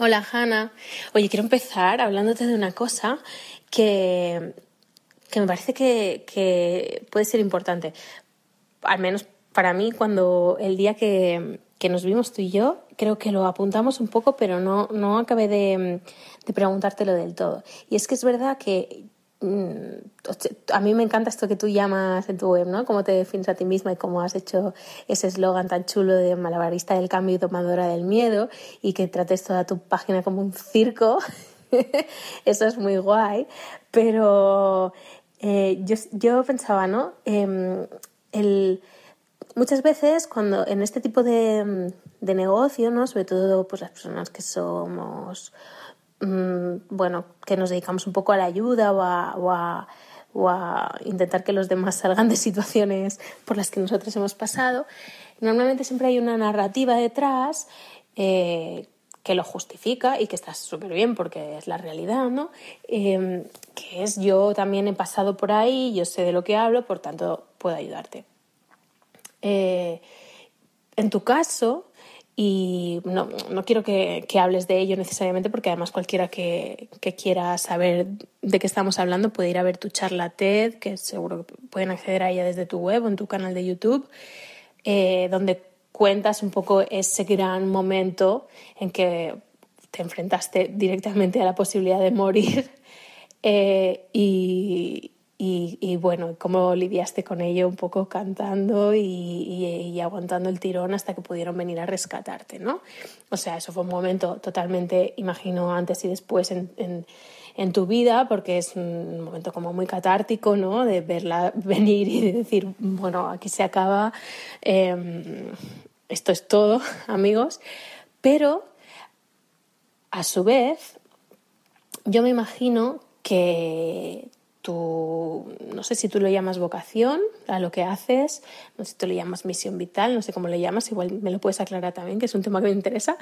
Hola Hanna. Oye, quiero empezar hablándote de una cosa que, que me parece que, que, puede ser importante. Al menos para mí, cuando el día que, que, nos vimos tú y yo, creo que lo apuntamos un poco, pero no, no acabé de, de preguntártelo del todo. Y es que es verdad que a mí me encanta esto que tú llamas en tu web, ¿no? Cómo te defines a ti misma y cómo has hecho ese eslogan tan chulo de malabarista del cambio y tomadora del miedo y que trates toda tu página como un circo. Eso es muy guay. Pero eh, yo, yo, pensaba, ¿no? Em, muchas veces cuando en este tipo de, de negocio, ¿no? Sobre todo pues las personas que somos Mm, bueno, que nos dedicamos un poco a la ayuda o a, o a, intentar que los demás salgan de situaciones por las que nosotros hemos pasado, normalmente siempre hay una narrativa detrás eh, que lo justifica y que está súper bien porque es la realidad, ¿no? Em, que es yo también he pasado por ahí, yo sé de lo que hablo, por tanto puedo ayudarte. Eh, en tu caso, y no, no quiero que, que, hables de ello necesariamente porque además cualquiera que, que, quiera saber de qué estamos hablando puede ir a ver tu charla TED, que seguro que pueden acceder a ella desde tu web o en tu canal de YouTube, eh, donde cuentas un poco ese gran momento en que te enfrentaste directamente a la posibilidad de morir eh, y, y, bueno, cómo lidiaste con ello un poco cantando y, aguantando el tirón hasta que pudieron venir a rescatarte, ¿no? O sea, eso fue un momento totalmente, imagino, antes y después en, en, tu vida, porque es un momento como muy catártico, ¿no? De verla venir y decir, bueno, aquí se acaba, em, esto es todo, amigos. Pero, a su vez, yo me imagino que no sé si tú lo llamas vocación a lo que haces, no sé si tú lo llamas misión vital, no sé cómo le llamas, igual me lo puedes aclarar también, que es un tema que me interesa,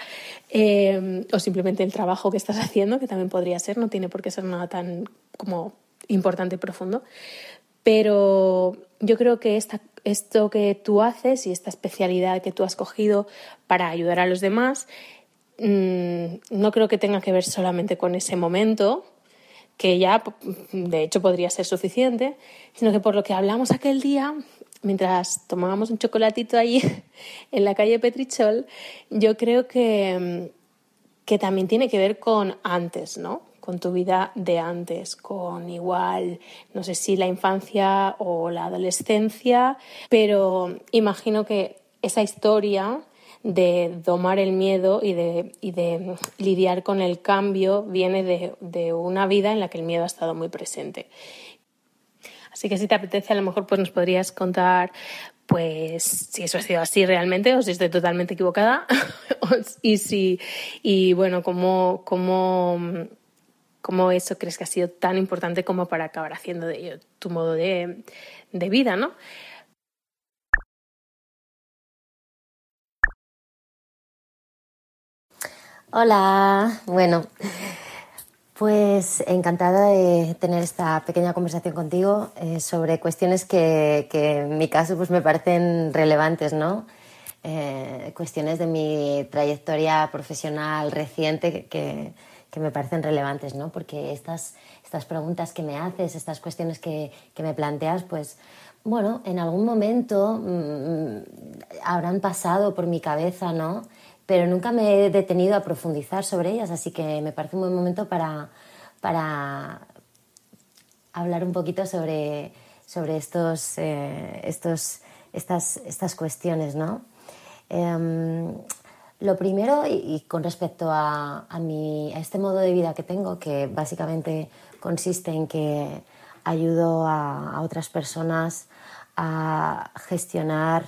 eh, o simplemente el trabajo que estás haciendo, que también podría ser, no tiene por qué ser nada tan como importante y profundo, pero yo creo que esta, esto que tú haces y esta especialidad que tú has cogido para ayudar a los demás, mm, no creo que tenga que ver solamente con ese momento, que ya de hecho podría ser suficiente, sino que por lo que hablamos aquel día, mientras tomábamos un chocolatito ahí en la calle Petrichol, yo creo que, que también tiene que ver con antes, ¿no? Con tu vida de antes, con igual, no sé si la infancia o la adolescencia, pero imagino que esa historia de domar el miedo y de, y de lidiar con el cambio viene de, de, una vida en la que el miedo ha estado muy presente. Así que si te apetece, a lo mejor pues nos podrías contar pues si eso ha sido así realmente o si estoy totalmente equivocada y si y bueno cómo, cómo, cómo eso crees que ha sido tan importante como para acabar haciendo de tu modo de, de vida, ¿no? Hola, bueno, pues encantada de tener esta pequeña conversación contigo eh, sobre cuestiones que, en mi caso pues me parecen relevantes, ¿no? Eh, cuestiones de mi trayectoria profesional reciente que, me parecen relevantes, ¿no? Porque estas, estas preguntas que me haces, estas cuestiones que, me planteas, pues bueno, en algún momento mm, habrán pasado por mi cabeza, ¿no? Pero nunca me he detenido a profundizar sobre ellas, así que me parece un buen momento para, para hablar un poquito sobre, sobre estos, eh, estos, estas, estas cuestiones. ¿no? Em, lo primero, y, con respecto a, a, mi, a este modo de vida que tengo, que básicamente consiste en que ayudo a, a otras personas a gestionar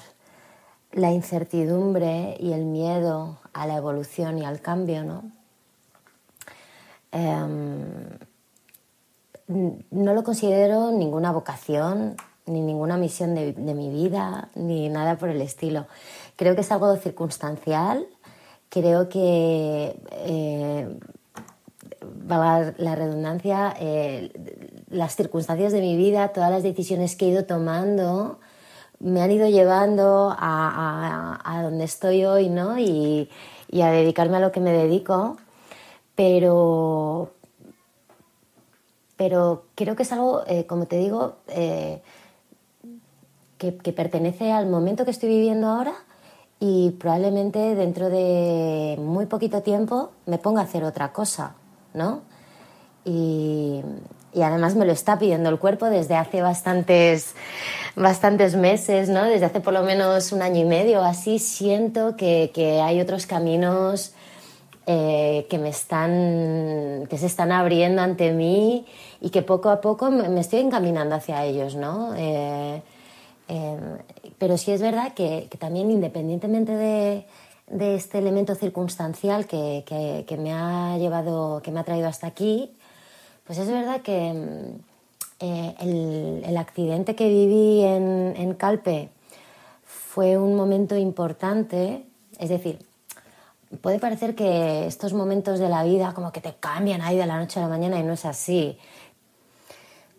la incertidumbre y el miedo a la evolución y al cambio, ¿no? Em, no lo considero ninguna vocación, ni ninguna misión de, mi vida, ni nada por el estilo. Creo que es algo circunstancial, creo que, eh, la redundancia, eh, las circunstancias de mi vida, todas las decisiones que he ido tomando, me han ido llevando a, a, donde estoy hoy, ¿no? Y, a dedicarme a lo que me dedico. pero, pero creo que es algo, eh, como te digo, eh, que, pertenece al momento que estoy viviendo ahora y probablemente dentro de muy poquito tiempo me ponga a hacer otra cosa, ¿no? Y, además me lo está pidiendo el cuerpo desde hace bastantes, bastantes meses, ¿no? Desde hace por lo menos un año y medio así siento que, que hay otros caminos eh, que me están, que se están abriendo ante mí y que poco a poco me, estoy encaminando hacia ellos, ¿no? Eh, eh, pero sí es verdad que, también independientemente de, de, este elemento circunstancial que, que, me ha llevado, que me ha traído hasta aquí, pues es verdad que el, el, accidente que viví en, en Calpe fue un momento importante, es decir, puede parecer que estos momentos de la vida como que te cambian ahí de la noche a la mañana y no es así.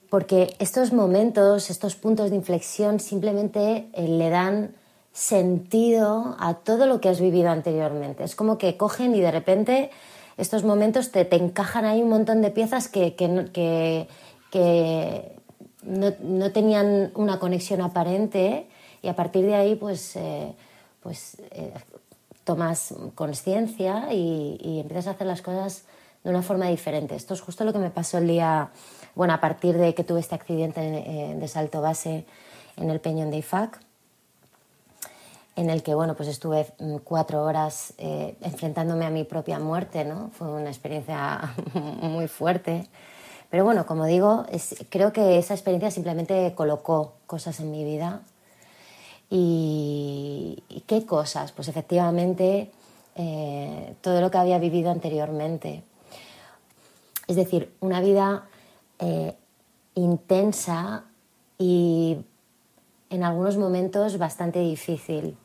Porque estos momentos, estos puntos de inflexión simplemente eh, le dan sentido a todo lo que has vivido anteriormente. Es como que cogen y de repente estos momentos te, te encajan ahí un montón de piezas que, que, que, no, no, tenían una conexión aparente y a partir de ahí pues, eh, pues eh, tomas conciencia y, empiezas a hacer las cosas de una forma diferente. Esto es justo lo que me pasó el día, bueno, a partir de que tuve este accidente eh, de salto base en el Peñón de IFAC, en el que, bueno, pues estuve mm, cuatro horas eh, enfrentándome a mi propia muerte, ¿no? Fue una experiencia muy fuerte. Pero bueno, como digo, creo que esa experiencia simplemente colocó cosas en mi vida y, qué cosas, pues efectivamente eh, todo lo que había vivido anteriormente. Es decir, una vida eh, intensa y en algunos momentos bastante difícil.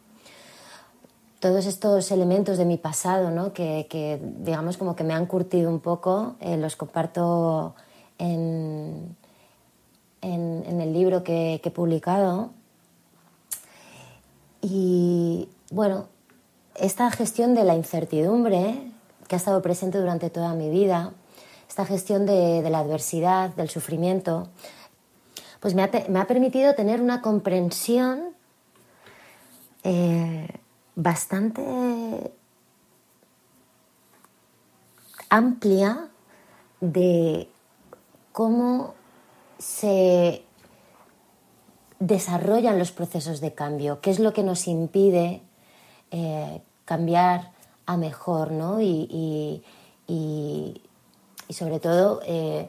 Todos estos elementos de mi pasado, ¿no? que, digamos como que me han curtido un poco, eh, los comparto en, el libro que he publicado y bueno, esta gestión de la incertidumbre que ha estado presente durante toda mi vida, esta gestión de, la adversidad, del sufrimiento, pues me ha, permitido tener una comprensión eh, bastante amplia de cómo se desarrollan los procesos de cambio, qué es lo que nos impide eh, cambiar a mejor, ¿no? Y, sobre todo eh,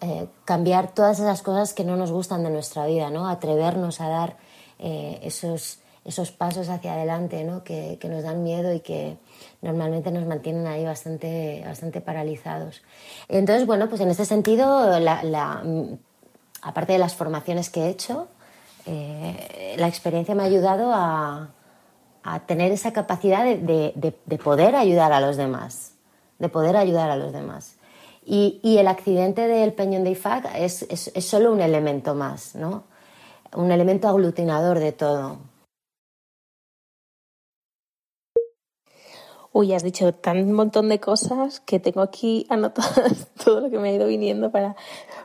eh, cambiar todas esas cosas que no nos gustan de nuestra vida, ¿no? Atrevernos a dar esos, esos pasos hacia adelante, ¿no? Que, nos dan miedo y que normalmente nos mantienen ahí bastante, bastante paralizados. Entonces, bueno, pues en este sentido, aparte de las formaciones que he hecho, eh, la experiencia me ha ayudado a, tener esa capacidad de, poder ayudar a los demás, de poder ayudar a los demás. Y, el accidente del Peñón de IFAC es, es, solo un elemento más, ¿no? Un elemento aglutinador de todo. Uy, has dicho tan montón de cosas que tengo aquí anotadas todo lo que me ha ido viniendo para,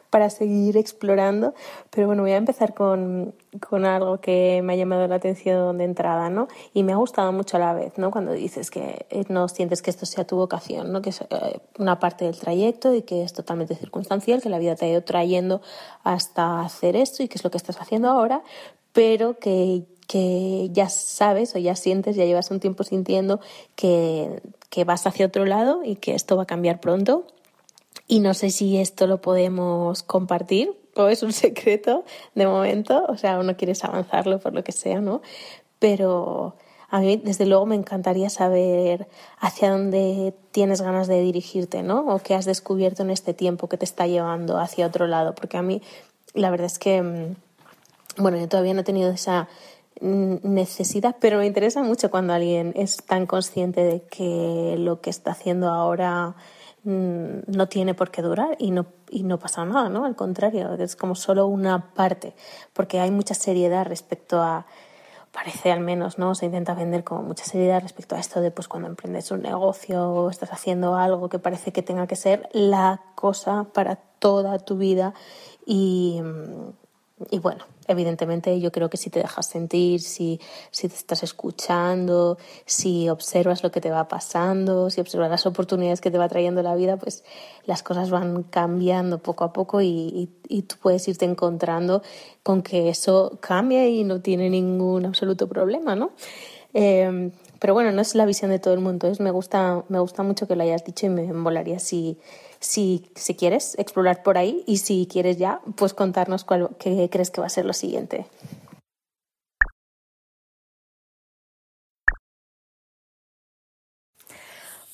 para seguir explorando. Pero bueno, voy a empezar con, con, algo que me ha llamado la atención de entrada, ¿no? Y me ha gustado mucho a la vez, ¿no? Cuando dices que eh, no sientes que esto sea tu vocación, ¿no? Que es eh, una parte del trayecto y que es totalmente circunstancial, que la vida te ha ido trayendo hasta hacer esto y que es lo que estás haciendo ahora, pero que que ya sabes o ya sientes, ya llevas un tiempo sintiendo que, que vas hacia otro lado y que esto va a cambiar pronto. Y no sé si esto lo podemos compartir o es un secreto de momento, o sea, no quieres avanzarlo por lo que sea, ¿no? Pero a mí, desde luego, me encantaría saber hacia dónde tienes ganas de dirigirte, ¿no? O qué has descubierto en este tiempo que te está llevando hacia otro lado, porque a mí, la verdad es que, mm, bueno, yo todavía no he tenido esa necesidad, pero me interesa mucho cuando alguien es tan consciente de que lo que está haciendo ahora mm, no tiene por qué durar y no, y no pasa nada, ¿no? Al contrario, es como solo una parte, porque hay mucha seriedad respecto a parece al menos, ¿no? Se intenta vender como mucha seriedad respecto a esto de pues cuando emprendes un negocio o estás haciendo algo que parece que tenga que ser la cosa para toda tu vida y, y bueno, evidentemente yo creo que si te dejas sentir, si, si te estás escuchando, si observas lo que te va pasando, si observas las oportunidades que te va trayendo la vida, pues las cosas van cambiando poco a poco y, y, tú puedes irte encontrando con que eso cambia y no tiene ningún absoluto problema, ¿no? Eh, pero bueno, no es la visión de todo el mundo. Me gusta, me gusta mucho que lo hayas dicho y me molaría si, si, si quieres explorar por ahí y si quieres ya, pues contarnos cuál, qué crees que va a ser lo siguiente.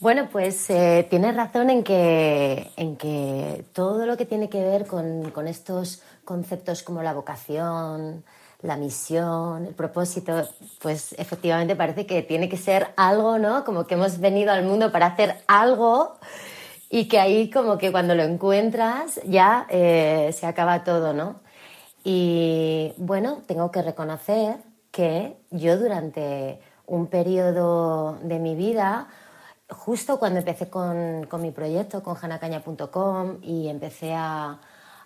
Bueno, pues eh, tienes razón en que, en que todo lo que tiene que ver con, con estos conceptos como la vocación, la misión, el propósito, pues efectivamente parece que tiene que ser algo, ¿no? Como que hemos venido al mundo para hacer algo y que ahí como que cuando lo encuentras ya eh, se acaba todo, ¿no? Y bueno, tengo que reconocer que yo durante un periodo de mi vida, justo cuando empecé con, con mi proyecto, con janacaña.com y empecé a,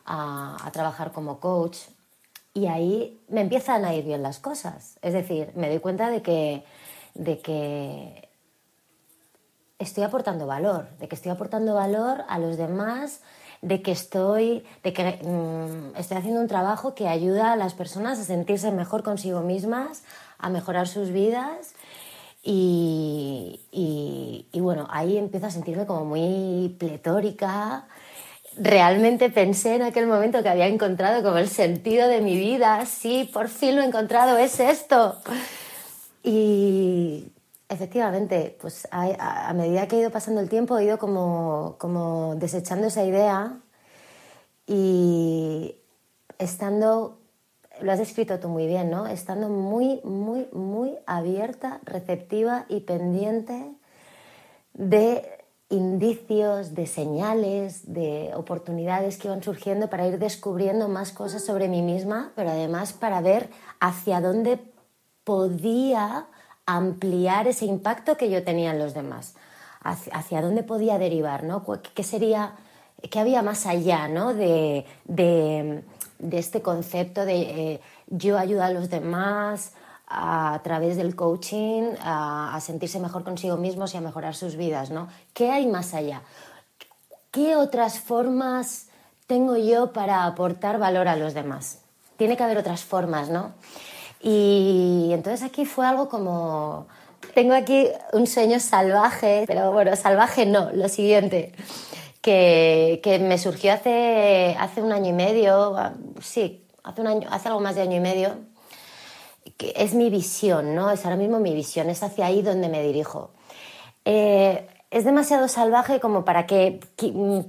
a trabajar como coach, y ahí me empiezan a ir bien las cosas. Es decir, me doy cuenta de que, de que estoy aportando valor, de que estoy aportando valor a los demás, de que estoy, de que, mm, estoy haciendo un trabajo que ayuda a las personas a sentirse mejor consigo mismas, a mejorar sus vidas. Y, y, bueno, ahí empiezo a sentirme como muy pletórica. Realmente pensé en aquel momento que había encontrado como el sentido de mi vida. Sí, por fin lo he encontrado, es esto. Y, Efectivamente, pues a, medida que he ido pasando el tiempo he ido como, como desechando esa idea y estando, lo has descrito tú muy bien, ¿no? Estando muy, muy, muy abierta, receptiva y pendiente de indicios, de señales, de oportunidades que iban surgiendo para ir descubriendo más cosas sobre mí misma, pero además para ver hacia dónde podía ampliar ese impacto que yo tenía en los demás, hacia, dónde podía derivar, ¿no? ¿Qué sería, qué había más allá, ¿no? De, este concepto de eh, yo ayudo a los demás a, través del coaching a, sentirse mejor consigo mismos y a mejorar sus vidas, ¿no? ¿Qué hay más allá? ¿Qué otras formas tengo yo para aportar valor a los demás? Tiene que haber otras formas, ¿no? Y entonces aquí fue algo como, tengo aquí un sueño salvaje, pero bueno, salvaje no, lo siguiente, que, que me surgió hace, hace un año y medio, sí, hace, un año, hace algo más de año y medio, es mi visión, ¿no? Es ahora mismo mi visión, es hacia ahí donde me dirijo. Eh, es demasiado salvaje como para que,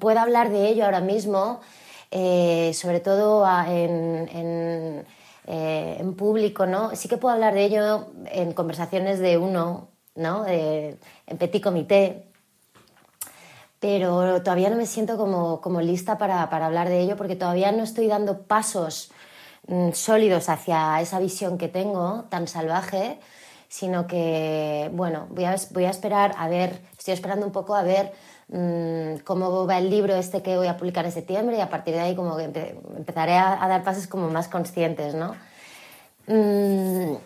pueda hablar de ello ahora mismo, eh, sobre todo en eh, en público, ¿no? Sí que puedo hablar de ello en conversaciones de uno, ¿no? en petit comité, pero todavía no me siento como, como lista para, para, hablar de ello porque todavía no estoy dando pasos sólidos hacia esa visión que tengo tan salvaje, sino que, bueno, voy a, voy a esperar a ver, estoy esperando un poco a ver mmm, cómo va el libro este que voy a publicar en septiembre y a partir de ahí como que empezaré a, dar pasos como más conscientes, ¿no? Mm,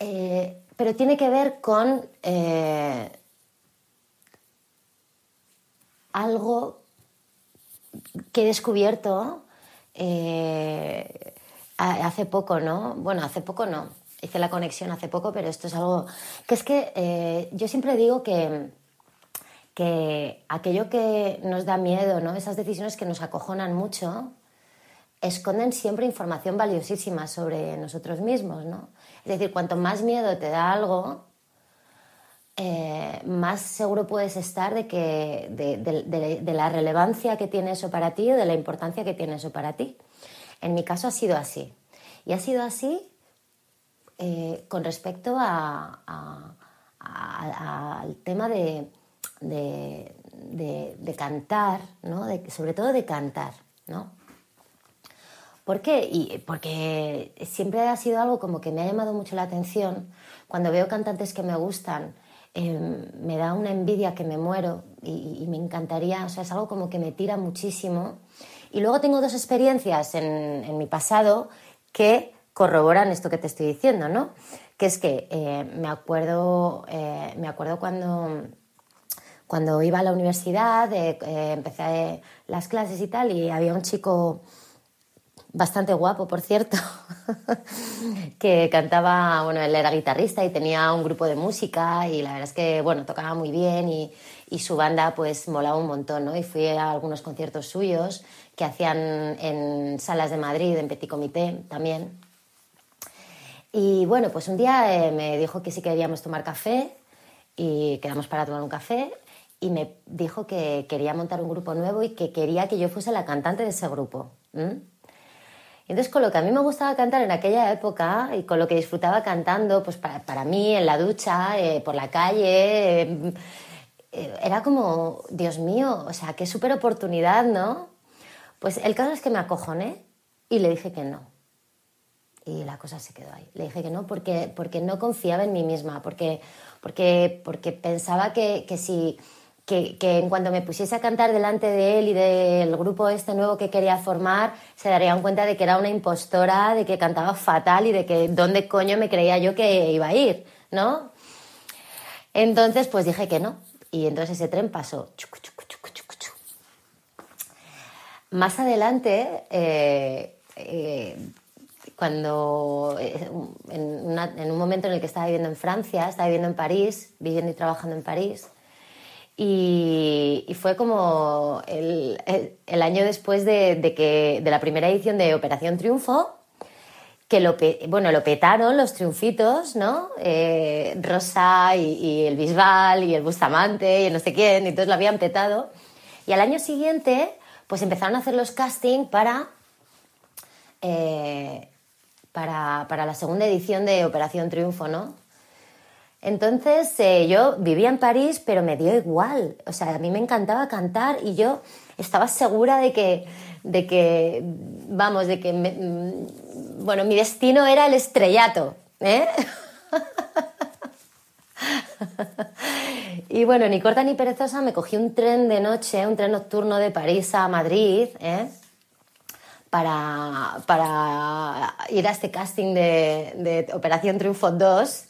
eh, pero tiene que ver con eh, algo que he descubierto eh, hace poco, ¿no? Bueno, hace poco no. Hice la conexión hace poco, pero esto es algo que es que yo siempre digo que que aquello que nos da miedo, ¿no? esas decisiones que nos acojonan mucho, esconden siempre información valiosísima sobre nosotros mismos. ¿no? Es decir, cuanto más miedo te da algo, eh, más seguro puedes estar de, que, de, la relevancia que tiene eso para ti o de la importancia que tiene eso para ti. En mi caso ha sido así. Y ha sido así eh, con respecto al tema de, de, cantar, ¿no? sobre todo de cantar, ¿no? ¿Por qué? Y porque siempre ha sido algo como que me ha llamado mucho la atención. Cuando veo cantantes que me gustan, em, me da una envidia que me muero y, me encantaría, o sea, es algo como que me tira muchísimo. Y luego tengo dos experiencias en, en mi pasado que corroboran esto que te estoy diciendo, ¿no? Que es que eh, me, acuerdo, eh, me acuerdo cuando, cuando iba a la universidad, eh, empecé las clases y tal, y había un chico bastante guapo, por cierto, que cantaba, bueno, él era guitarrista y tenía un grupo de música y la verdad es que, bueno, tocaba muy bien y, y su banda pues molaba un montón, ¿no? Y fui a algunos conciertos suyos que hacían en salas de Madrid, en Petit Comité también. Y bueno, pues un día eh, me dijo que sí queríamos tomar café y quedamos para tomar un café y me dijo que quería montar un grupo nuevo y que quería que yo fuese la cantante de ese grupo. Entonces, con lo que a mí me gustaba cantar en aquella época y con lo que disfrutaba cantando, pues para, para mí, en la ducha, eh, por la calle, eh, era como, Dios mío, o sea, qué súper oportunidad, ¿no? Pues el caso es que me acojoné y le dije que no. Y la cosa se quedó ahí. Le dije que no porque, porque no confiaba en mí misma, porque, porque, porque pensaba que, que si... Que, que, en cuanto me pusiese a cantar delante de él y del grupo este nuevo que quería formar, se darían cuenta de que era una impostora, de que cantaba fatal y de que dónde coño me creía yo que iba a ir, ¿no? Entonces, pues dije que no. Y entonces ese tren pasó. Más adelante, eh, eh, cuando eh, en, un momento en el que estaba viviendo en Francia, estaba viviendo en París, viviendo y trabajando en París, y, fue como el, año después de, que, de la primera edición de Operación Triunfo, que lo, bueno, lo petaron los triunfitos, ¿no? Rosa y, el Bisbal y el Bustamante y no sé quién, y todos lo habían petado. Y al año siguiente, pues empezaron a hacer los castings para eh, para, para, la segunda edición de Operación Triunfo, ¿no? Entonces eh, yo vivía en París, pero me dio igual. O sea, a mí me encantaba cantar y yo estaba segura de que, de que vamos, de que, mm, bueno, mi destino era el estrellato, ¿eh? y bueno, ni corta ni perezosa, me cogí un tren de noche, un tren nocturno de París a Madrid, ¿eh? para, para ir a este casting de, Operación Triunfo 2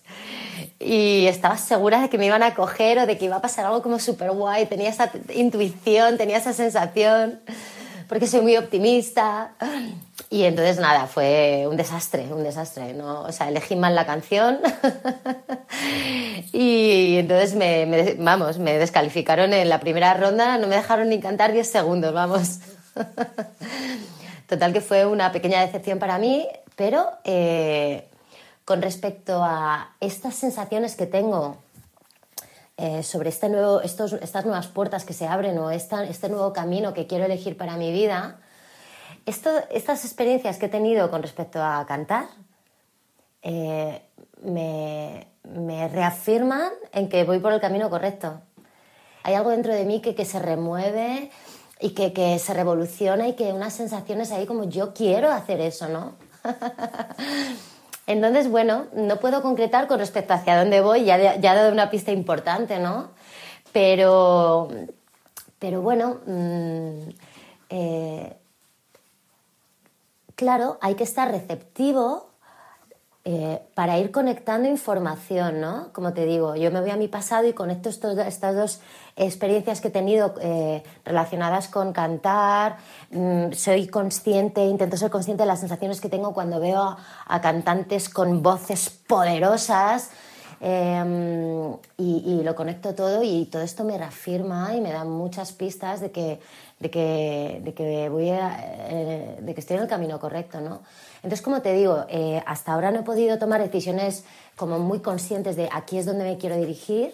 y estaba segura de que me iban a coger o de que iba a pasar algo como súper guay. Tenía esa intuición, tenía esa sensación, porque soy muy optimista. Y entonces nada, fue un desastre, un desastre. ¿no? O sea, elegí mal la canción y entonces me, vamos, me descalificaron en la primera ronda, no me dejaron ni cantar 10 segundos, vamos. Total que fue una pequeña decepción para mí, pero eh, con respecto a estas sensaciones que tengo eh, sobre este nuevo, estos, estas nuevas puertas que se abren o este nuevo camino que quiero elegir para mi vida, estas experiencias que he tenido con respecto a cantar eh, me, me, reafirman en que voy por el camino correcto. Hay algo dentro de mí que, que se remueve y que, que, se revoluciona y que unas sensaciones ahí como yo quiero hacer eso, ¿no? Entonces, bueno, no puedo concretar con respecto hacia dónde voy, ya, ya he dado una pista importante, ¿no? Pero, pero bueno, mm, eh, claro, hay que estar receptivo eh, para ir conectando información, ¿no? Como te digo, yo me voy a mi pasado y conecto estos, estas dos experiencias que he tenido eh, relacionadas con cantar, mm, soy consciente, intento ser consciente de las sensaciones que tengo cuando veo a, cantantes con voces poderosas. Em, y, lo conecto todo y todo esto me reafirma y me da muchas pistas de que, de que, de que, voy eh, de que estoy en el camino correcto, ¿no? Entonces, como te digo, eh, hasta ahora no he podido tomar decisiones como muy conscientes de aquí es donde me quiero dirigir,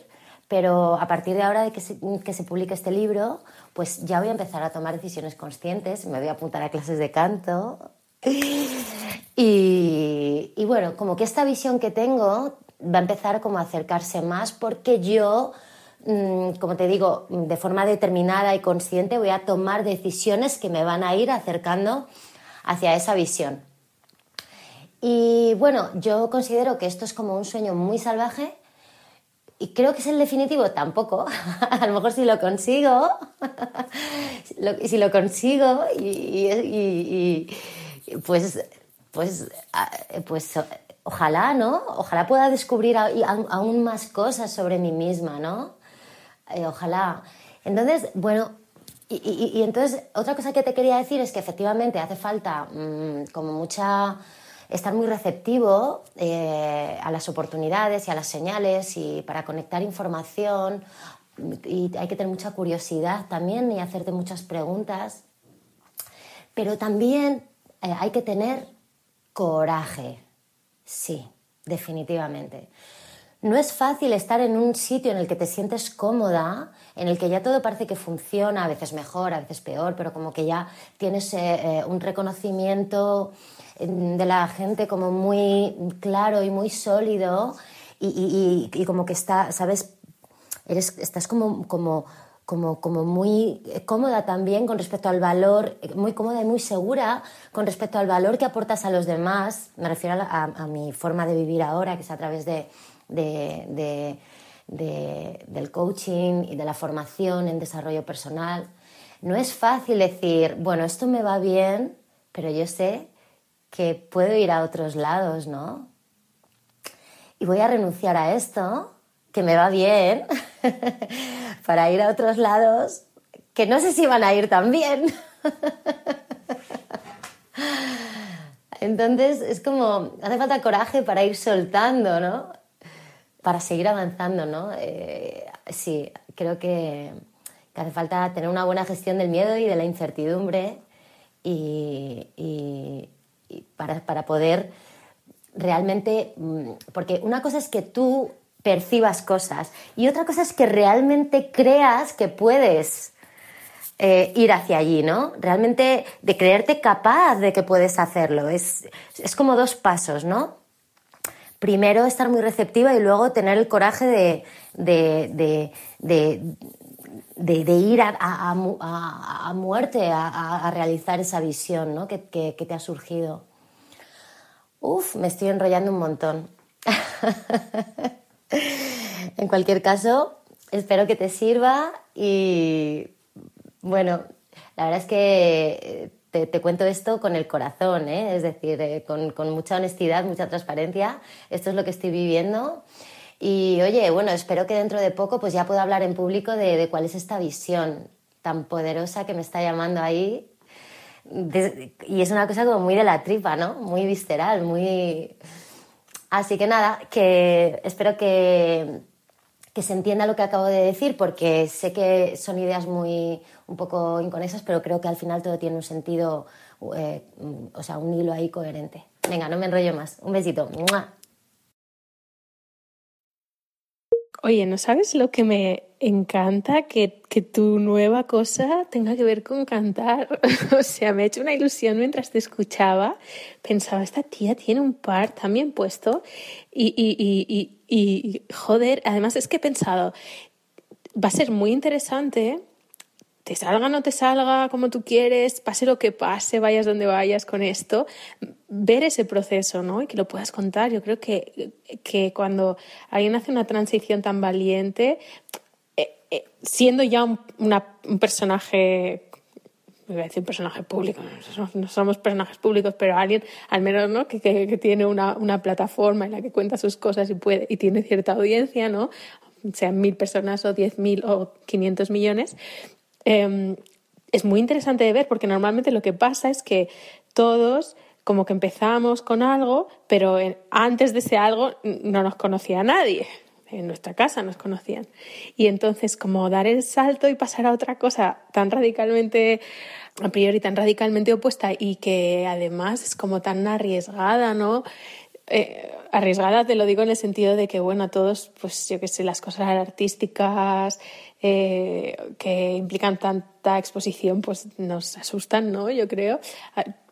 pero a partir de ahora de que se, que se publique este libro, pues ya voy a empezar a tomar decisiones conscientes, me voy a apuntar a clases de canto. Y, y bueno, como que esta visión que tengo va a empezar como a acercarse más porque yo mm, como te digo, de forma determinada y consciente voy a tomar decisiones que me van a ir acercando hacia esa visión. Y bueno, yo considero que esto es como un sueño muy salvaje y creo que es el definitivo tampoco. a lo mejor si lo consigo, si lo consigo y, pues, pues, pues ojalá, ¿no? Ojalá pueda descubrir aún más cosas sobre mí misma, ¿no? Eh, ojalá. Entonces, bueno, y, entonces otra cosa que te quería decir es que efectivamente hace falta mm, como mucha estar muy receptivo eh, a las oportunidades y a las señales y para conectar información. Y hay que tener mucha curiosidad también y hacerte muchas preguntas, pero también eh, hay que tener coraje, sí, definitivamente. No es fácil estar en un sitio en el que te sientes cómoda, en el que ya todo parece que funciona, a veces mejor, a veces peor, pero como que ya tienes eh, un reconocimiento de la gente como muy claro y muy sólido y, como que está, ¿sabes? Eres, estás como, como, como, como muy cómoda también con respecto al valor, muy cómoda y muy segura con respecto al valor que aportas a los demás. Me refiero a, mi forma de vivir ahora, que es a través de, de, del coaching y de la formación en desarrollo personal. No es fácil decir, bueno, esto me va bien, pero yo sé que puedo ir a otros lados, ¿no? Y voy a renunciar a esto, que me va bien, para ir a otros lados que no sé si van a ir tan bien. Entonces es como, hace falta coraje para ir soltando, ¿no? Para seguir avanzando, ¿no? Eh, sí, creo que, que, hace falta tener una buena gestión del miedo y de la incertidumbre y, para, poder realmente, mm, porque una cosa es que tú percibas cosas y otra cosa es que realmente creas que puedes eh, ir hacia allí, ¿no? Realmente de creerte capaz de que puedes hacerlo. Es, es como dos pasos, ¿no? Primero estar muy receptiva y luego tener el coraje de ir a, a, muerte a, realizar esa visión ¿no? que, que, te ha surgido. Uf, me estoy enrollando un montón. en cualquier caso, espero que te sirva y bueno, la verdad es que eh, te, cuento esto con el corazón, ¿eh? es decir, eh, con, mucha honestidad, mucha transparencia. Esto es lo que estoy viviendo. Y oye, bueno, espero que dentro de poco pues ya pueda hablar en público de, de cuál es esta visión tan poderosa que me está llamando ahí y es una cosa como muy de la tripa, ¿no? Muy visceral, muy... Así que nada, que espero que, que se entienda lo que acabo de decir, porque sé que son ideas muy un poco inconexas, pero creo que al final todo tiene un sentido, eh, o sea, un hilo ahí coherente. Venga, no me enrollo más. Un besito. Oye, ¿no sabes lo que me encanta? Que, que, tu nueva cosa tenga que ver con cantar. o sea, me ha hecho una ilusión mientras te escuchaba. Pensaba, esta tía tiene un par también puesto. Y, y, y, y joder, además es que he pensado, va a ser muy interesante te salga o no te salga como tú quieres, pase lo que pase, vayas donde vayas con esto, ver ese proceso, ¿no? Y que lo puedas contar. Yo creo que, que cuando alguien hace una transición tan valiente, eh, eh, siendo ya un, un personaje voy a decir personaje público, no somos personajes públicos, pero alguien al menos ¿no? que, que, tiene una, una, plataforma en la que cuenta sus cosas y, puede, y tiene cierta audiencia, ¿no? sean mil personas o diez mil o quinientos millones, Em, es muy interesante de ver porque normalmente lo que pasa es que todos como que empezamos con algo, pero antes de ese algo no nos conocía nadie. En nuestra casa nos conocían. Y entonces, como dar el salto y pasar a otra cosa tan radicalmente, a priori tan radicalmente opuesta y que además es como tan arriesgada, ¿no? eh, arriesgada te lo digo en el sentido de que, bueno, a todos, pues yo qué sé, las cosas artísticas eh, que implican tanta exposición, pues nos asustan, ¿no? Yo creo.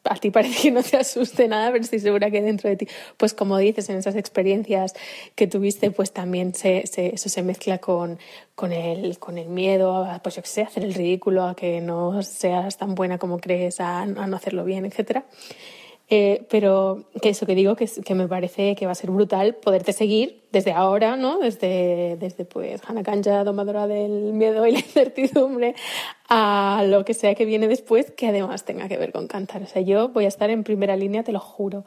A, ti parece que no te asuste nada, pero estoy segura que dentro de ti, pues como dices, en esas experiencias que tuviste, pues también se, se, eso se mezcla con, con, el, con el miedo a, pues yo sé, hacer el ridículo, a que no seas tan buena como crees, a, a no hacerlo bien, etcétera. Eh, pero que eso que digo, que, que, me parece que va a ser brutal poderte seguir desde ahora, ¿no? Desde, desde pues Hannah Kanja, domadora del miedo y la incertidumbre, a lo que sea que viene después, que además tenga que ver con cantar. O sea, yo voy a estar en primera línea, te lo juro.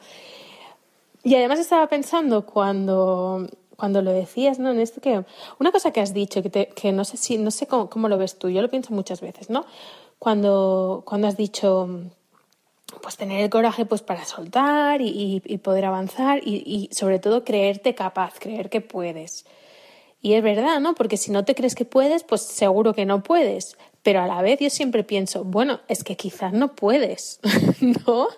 Y además estaba pensando cuando, cuando lo decías, ¿no? En esto que una cosa que has dicho, que, te, que no sé si, no sé cómo, cómo, lo ves tú, yo lo pienso muchas veces, ¿no? Cuando, cuando has dicho pues tener el coraje pues para soltar y, poder avanzar y, sobre todo creerte capaz, creer que puedes. Y es verdad, ¿no? Porque si no te crees que puedes, pues seguro que no puedes. Pero a la vez yo siempre pienso, bueno, es que quizás no puedes, ¿no?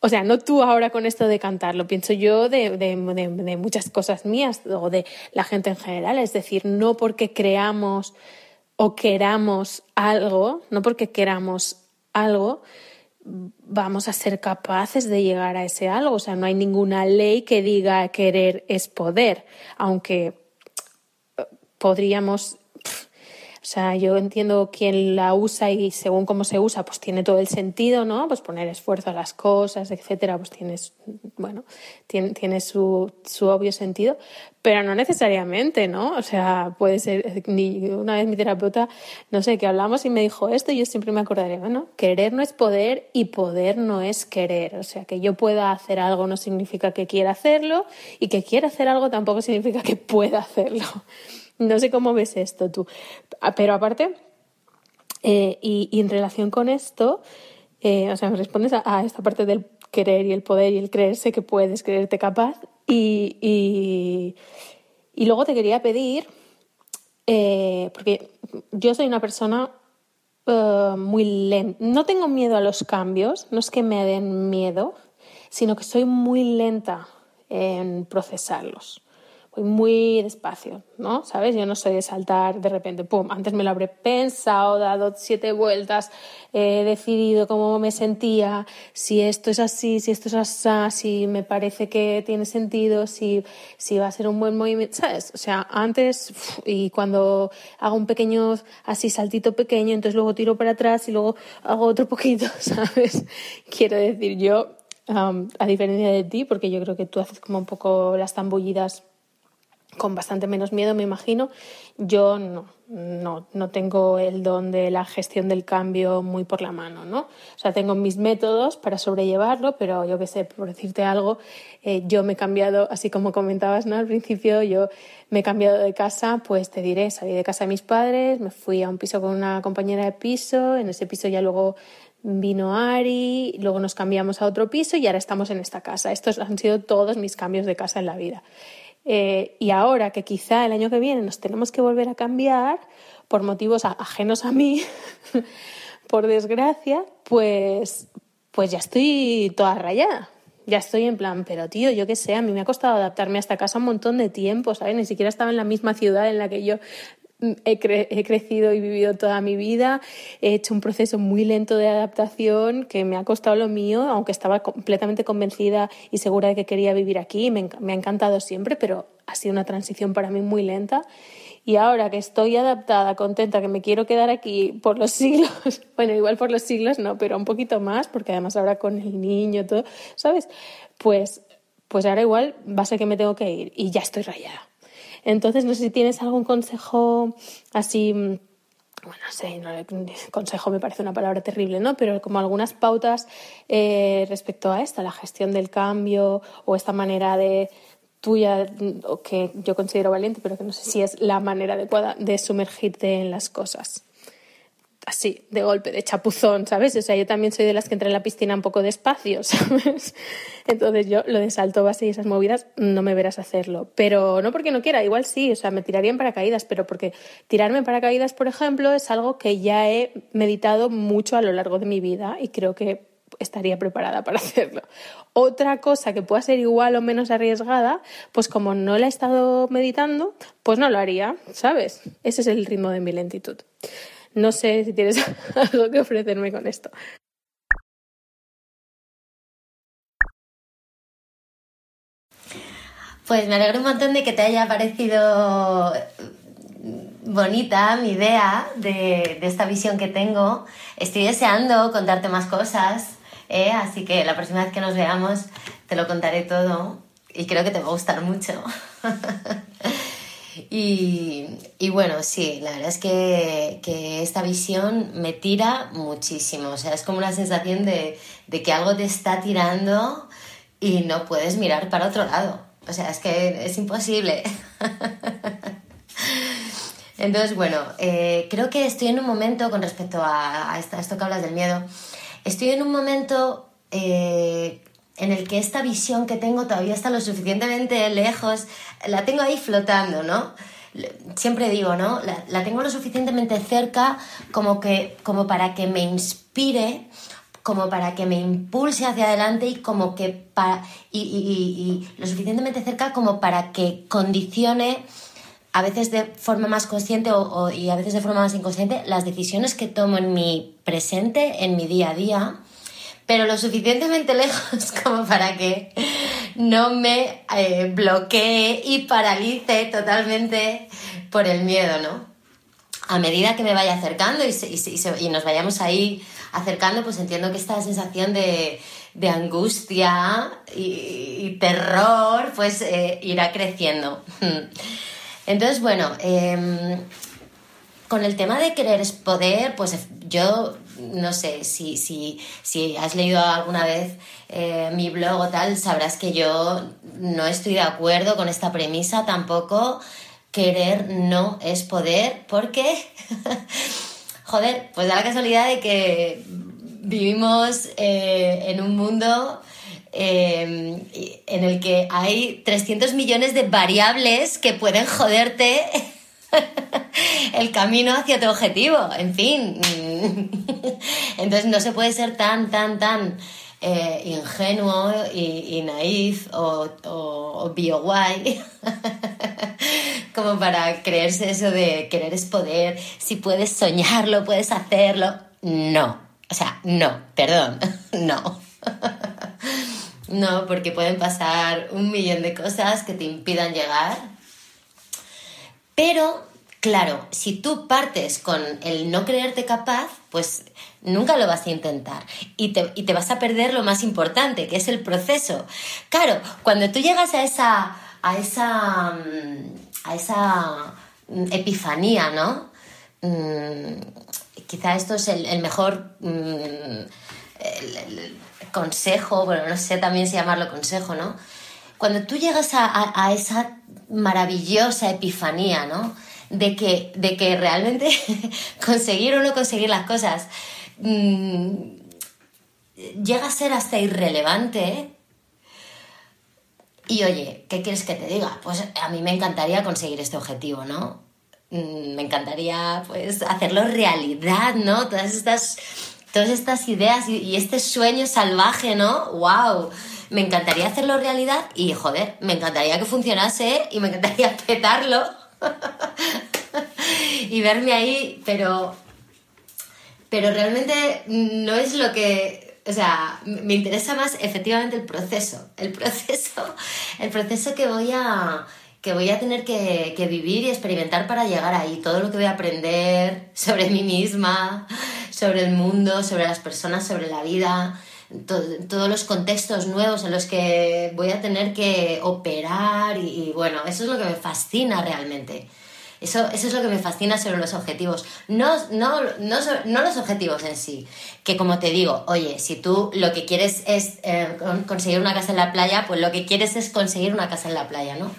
O sea, no tú ahora con esto de cantar, lo pienso yo de, de, de muchas cosas mías o de la gente en general. Es decir, no porque creamos o queramos algo, no porque queramos algo, vamos a ser capaces de llegar a ese algo. O sea, no hay ninguna ley que diga querer es poder, aunque eh, podríamos o sea, yo entiendo quién la usa y según cómo se usa, pues tiene todo el sentido, ¿no? Pues poner esfuerzo a las cosas, etcétera, pues tienes, bueno, tiene, tiene su, su obvio sentido, pero no necesariamente, ¿no? O sea, puede ser, ni una vez mi terapeuta, no sé, que hablamos y me dijo esto y yo siempre me acordaré, bueno, querer no es poder y poder no es querer. O sea, que yo pueda hacer algo no significa que quiera hacerlo y que quiera hacer algo tampoco significa que pueda hacerlo. No sé cómo ves esto tú. Ah, pero aparte, eh, y, en relación con esto, eh, o sea, me respondes a, esta parte del querer y el poder y el creerse que puedes, creerte capaz. Y, y, y luego te quería pedir, eh, porque yo soy una persona uh, muy lenta. No tengo miedo a los cambios, no es que me den miedo, sino que soy muy lenta en procesarlos voy muy despacio, ¿no? ¿Sabes? Yo no soy de saltar de repente, pum, antes me lo habré pensado, dado siete vueltas, he decidido cómo me sentía, si esto es así, si esto es así, si me parece que tiene sentido, si, si va a ser un buen movimiento, ¿sabes? O sea, antes y cuando hago un pequeño así saltito pequeño, entonces luego tiro para atrás y luego hago otro poquito, ¿sabes? Quiero decir, yo, um, a diferencia de ti, porque yo creo que tú haces como un poco las tambullidas con bastante menos miedo, me imagino. Yo no, no, no tengo el don de la gestión del cambio muy por la mano, ¿no? O sea, tengo mis métodos para sobrellevarlo, pero yo qué sé, por decirte algo, eh, yo me he cambiado, así como comentabas, ¿no? Al principio, yo me he cambiado de casa, pues te diré, salí de casa de mis padres, me fui a un piso con una compañera de piso, en ese piso ya luego vino Ari, luego nos cambiamos a otro piso y ahora estamos en esta casa. Estos han sido todos mis cambios de casa en la vida. Eh, y ahora que quizá el año que viene nos tenemos que volver a cambiar por motivos ajenos a mí, por desgracia, pues, pues ya estoy toda rayada. Ya estoy en plan, pero tío, yo qué sé, a mí me ha costado adaptarme a esta casa un montón de tiempo, ¿sabes? Ni siquiera estaba en la misma ciudad en la que yo he, cre he, crecido y vivido toda mi vida, he hecho un proceso muy lento de adaptación que me ha costado lo mío, aunque estaba completamente convencida y segura de que quería vivir aquí, me, me ha encantado siempre, pero ha sido una transición para mí muy lenta. Y ahora que estoy adaptada, contenta, que me quiero quedar aquí por los siglos, bueno, igual por los siglos no, pero un poquito más, porque además ahora con el niño, todo, ¿sabes? Pues, pues ahora igual va a ser que me tengo que ir y ya estoy rayada. Entonces, no sé si tienes algún consejo así, mm, bueno, no, consejo me parece una palabra terrible, ¿no? Pero como algunas pautas eh, respecto a esto, la gestión del cambio o esta manera de tuya, o que yo considero valiente, pero que no sé si es la manera adecuada de sumergirte en las cosas así, de golpe, de chapuzón, ¿sabes? O sea, yo también soy de las que entra en la piscina un poco despacio, ¿sabes? Entonces yo lo de salto base y esas movidas no me verás hacerlo. Pero no porque no quiera, igual sí, o sea, me tiraría en paracaídas, pero porque tirarme en paracaídas, por ejemplo, es algo que ya he meditado mucho a lo largo de mi vida y creo que estaría preparada para hacerlo. Otra cosa que pueda ser igual o menos arriesgada, pues como no la he estado meditando, pues no lo haría, ¿sabes? Ese es el ritmo de mi lentitud. No sé si tienes algo que ofrecerme con esto. Pues me alegro un montón de que te haya parecido bonita mi idea de, esta visión que tengo. Estoy deseando contarte más cosas, ¿eh? así que la próxima vez que nos veamos te lo contaré todo y creo que te va a gustar mucho. y, bueno, sí, la verdad es que, que, esta visión me tira muchísimo. O sea, es como una sensación de, de que algo te está tirando y no puedes mirar para otro lado. O sea, es que es imposible. Entonces, bueno, eh, creo que estoy en un momento, con respecto a, esto que hablas del miedo, estoy en un momento eh, en el que esta visión que tengo todavía está lo suficientemente lejos, la tengo ahí flotando, ¿no? Siempre digo, ¿no? La, tengo lo suficientemente cerca como, que, como para que me inspire como para que me impulse hacia adelante y como que para y, lo suficientemente cerca como para que condicione a veces de forma más consciente o, y a veces de forma más inconsciente, las decisiones que tomo en mi presente, en mi día a día, pero lo suficientemente lejos como para que no me eh, bloquee y paralice totalmente por el miedo, ¿no? A medida que me vaya acercando y, nos vayamos ahí acercando, pues entiendo que esta sensación de, de angustia y, terror, pues eh, irá creciendo. Entonces, bueno, em, con el tema de querer es poder, pues yo no sé si, si, si has leído alguna vez eh, mi blog o tal, sabrás que yo no estoy de acuerdo con esta premisa tampoco. Querer no es poder, porque, joder, pues da la casualidad de que vivimos eh, en un mundo Em, en el que hay 300 millones de variables que pueden joderte el camino hacia tu objetivo. En fin, entonces no se puede ser tan, tan, tan eh, ingenuo y, naif o, o, bio guay como para creerse eso de querer es poder, si puedes soñarlo, puedes hacerlo. No, o sea, no, perdón, no. No, porque pueden pasar un millón de cosas que te impidan llegar. Pero, claro, si tú partes con el no creerte capaz, pues nunca lo vas a intentar. Y te, vas a perder lo más importante, que es el proceso. Claro, cuando tú llegas a esa. a esa. Mm, a esa mm, epifanía, ¿no? Mm, quizá esto es el, mejor consejo, bueno, no sé también si llamarlo consejo, ¿no? Cuando tú llegas a, esa maravillosa epifanía, ¿no? De que, de que realmente conseguir o no conseguir las cosas mm, llega a ser hasta irrelevante. Y oye, ¿qué quieres que te diga? Pues a mí me encantaría conseguir este objetivo, ¿no? Mm, me encantaría pues hacerlo realidad, ¿no? Todas estas todas estas ideas y, este sueño salvaje, ¿no? ¡Wow! Me encantaría hacerlo realidad y, joder, me encantaría que funcionase y me encantaría petarlo y verme ahí, pero, pero realmente no es lo que, o sea, me interesa más efectivamente el proceso, el proceso, el proceso que voy a, que voy a tener que, que, vivir y experimentar para llegar ahí. Todo lo que voy a aprender sobre mí misma, sobre el mundo, sobre las personas, sobre la vida, todos los contextos nuevos en los que voy a tener que operar y, bueno, eso es lo que me fascina realmente. Eso, eso, es lo que me fascina sobre los objetivos. No, no, no, no, los objetivos en sí. Que como te digo, oye, si tú lo que quieres es eh, conseguir una casa en la playa, pues lo que quieres es conseguir una casa en la playa, ¿no?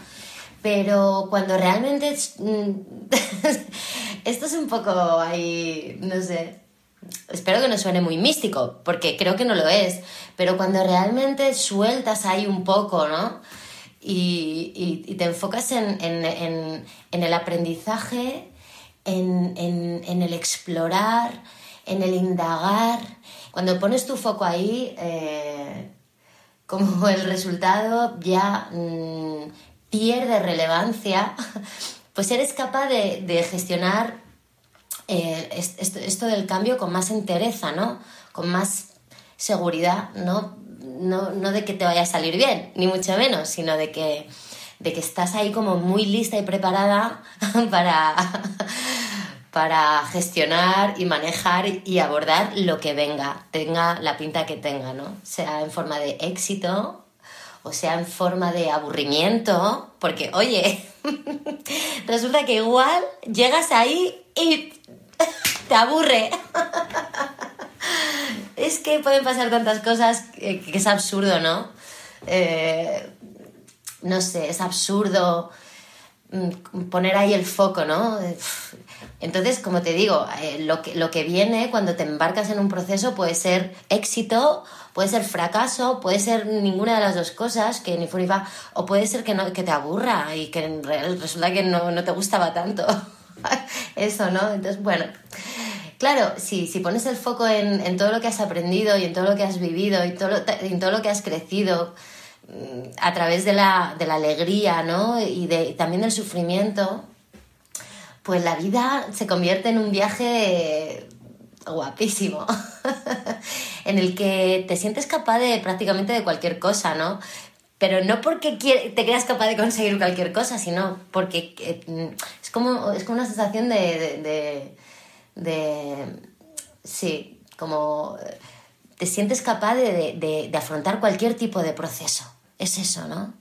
Pero cuando realmente... Mm, esto es un poco ahí, no sé, espero que no suene muy místico, porque creo que no lo es, pero cuando realmente sueltas ahí un poco, ¿no? Y, te enfocas en, el aprendizaje, en, el explorar, en el indagar. Cuando pones tu foco ahí, eh, como el resultado ya mm, pierde relevancia, pues eres capaz de, gestionar eh, esto, del cambio con más entereza, ¿no? Con más seguridad, ¿no? No, no de que te vaya a salir bien, ni mucho menos, sino de que, de que estás ahí como muy lista y preparada para, para gestionar y manejar y abordar lo que venga, tenga la pinta que tenga, ¿no? Sea en forma de éxito o sea en forma de aburrimiento, porque oye, resulta que igual llegas ahí y te aburre. es que pueden pasar tantas cosas que, es absurdo, ¿no? Eh, no sé, es absurdo mm, poner ahí el foco, ¿no? Entonces, como te digo, eh, lo, que, lo que viene cuando te embarcas en un proceso puede ser éxito, puede ser fracaso, puede ser ninguna de las dos cosas, que ni fu o puede ser que, no, que te aburra y que resulta que no, no te gustaba tanto. Eso, ¿no? Entonces, bueno, claro, si, si pones el foco en, en, todo lo que has aprendido y en todo lo que has vivido y todo en todo lo que has crecido mm, a través de la, de la alegría, ¿no? Y de, también del sufrimiento, pues la vida se convierte en un viaje guapísimo, en el que te sientes capaz de prácticamente de cualquier cosa, ¿no? Pero no porque te creas capaz de conseguir cualquier cosa, sino porque eh, es, como, es como una sensación de, de, Sí, como te sientes capaz de afrontar cualquier tipo de proceso. Es eso, ¿no?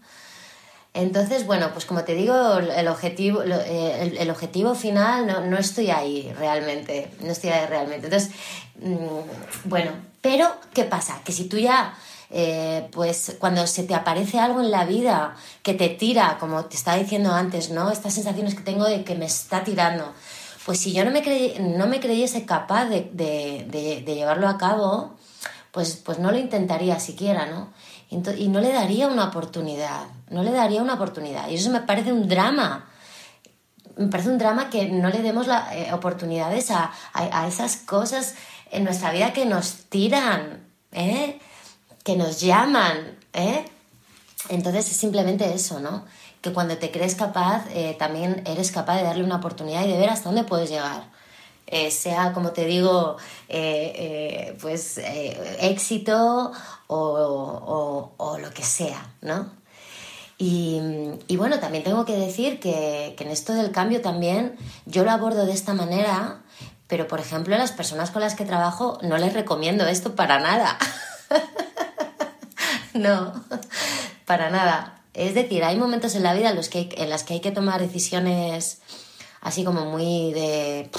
Entonces, bueno, pues como te digo, el objetivo, eh, el, objetivo final no, no, estoy ahí realmente, no estoy ahí realmente. Entonces, mm, bueno, pero ¿qué pasa? Que si tú ya, eh, pues cuando se te aparece algo en la vida que te tira, como te estaba diciendo antes, ¿no? Estas sensaciones que tengo de que me está tirando, pues si yo no me, no me creyese capaz de, de, llevarlo a cabo, pues, pues no lo intentaría siquiera, ¿no? y no le daría una oportunidad, no le daría una oportunidad. Y eso me parece un drama. Me parece un drama que no le demos la, eh, oportunidades a, esas cosas en nuestra vida que nos tiran, ¿eh? Que nos llaman. ¿eh? Entonces es simplemente eso, ¿no? Que cuando te crees capaz, también eres capaz de darle una oportunidad y de ver hasta dónde puedes llegar. sea, como te digo, pues éxito o, lo que sea, ¿no? Y, bueno, también tengo que decir que, en esto del cambio también yo lo abordo de esta manera, pero por ejemplo las personas con las que trabajo no les recomiendo esto para nada. no, para nada. Es decir, hay momentos en la vida en los que en las que hay que tomar decisiones así como muy de...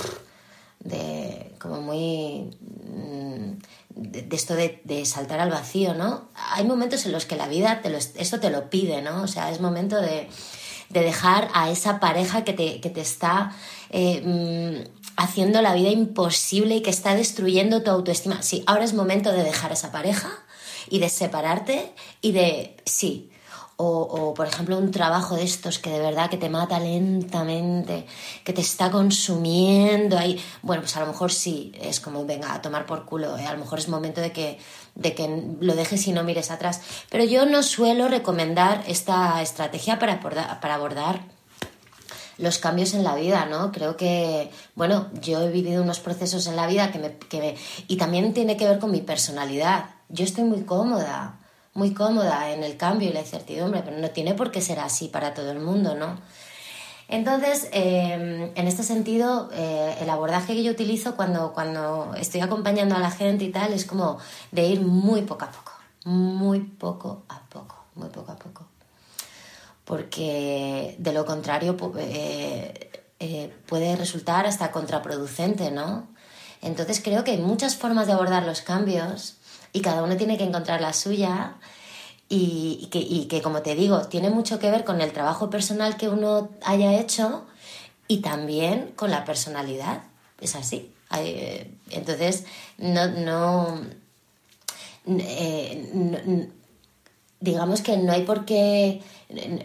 de como muy... Mm, de, esto de, saltar al vacío, ¿no? Hay momentos en los que la vida te lo, eso te lo pide, ¿no? O sea, es momento de, dejar a esa pareja que te, que te está eh, mm, haciendo la vida imposible y que está destruyendo tu autoestima. Sí, ahora es momento de dejar a esa pareja y de separarte y de, sí, o, por ejemplo un trabajo de estos que de verdad que te mata lentamente, que te está consumiendo ahí, bueno, pues a lo mejor sí, es como venga a tomar por culo, ¿eh? a lo mejor es momento de que, de que lo dejes y no mires atrás. Pero yo no suelo recomendar esta estrategia para abordar, para abordar los cambios en la vida, ¿no? Creo que, bueno, yo he vivido unos procesos en la vida que me, que y también tiene que ver con mi personalidad. Yo estoy muy cómoda muy cómoda en el cambio y la incertidumbre, pero no tiene por qué ser así para todo el mundo, ¿no? Entonces, em, en este sentido, eh, el abordaje que yo utilizo cuando, cuando estoy acompañando a la gente y tal es como de ir muy poco a poco, muy poco a poco, muy poco a poco. Porque de lo contrario eh, eh, puede resultar hasta contraproducente, ¿no? Entonces creo que hay muchas formas de abordar los cambios y cada uno tiene que encontrar la suya y, que, como te digo, tiene mucho que ver con el trabajo personal que uno haya hecho y también con la personalidad. Es así. entonces, no, no, eh, digamos que no hay por qué,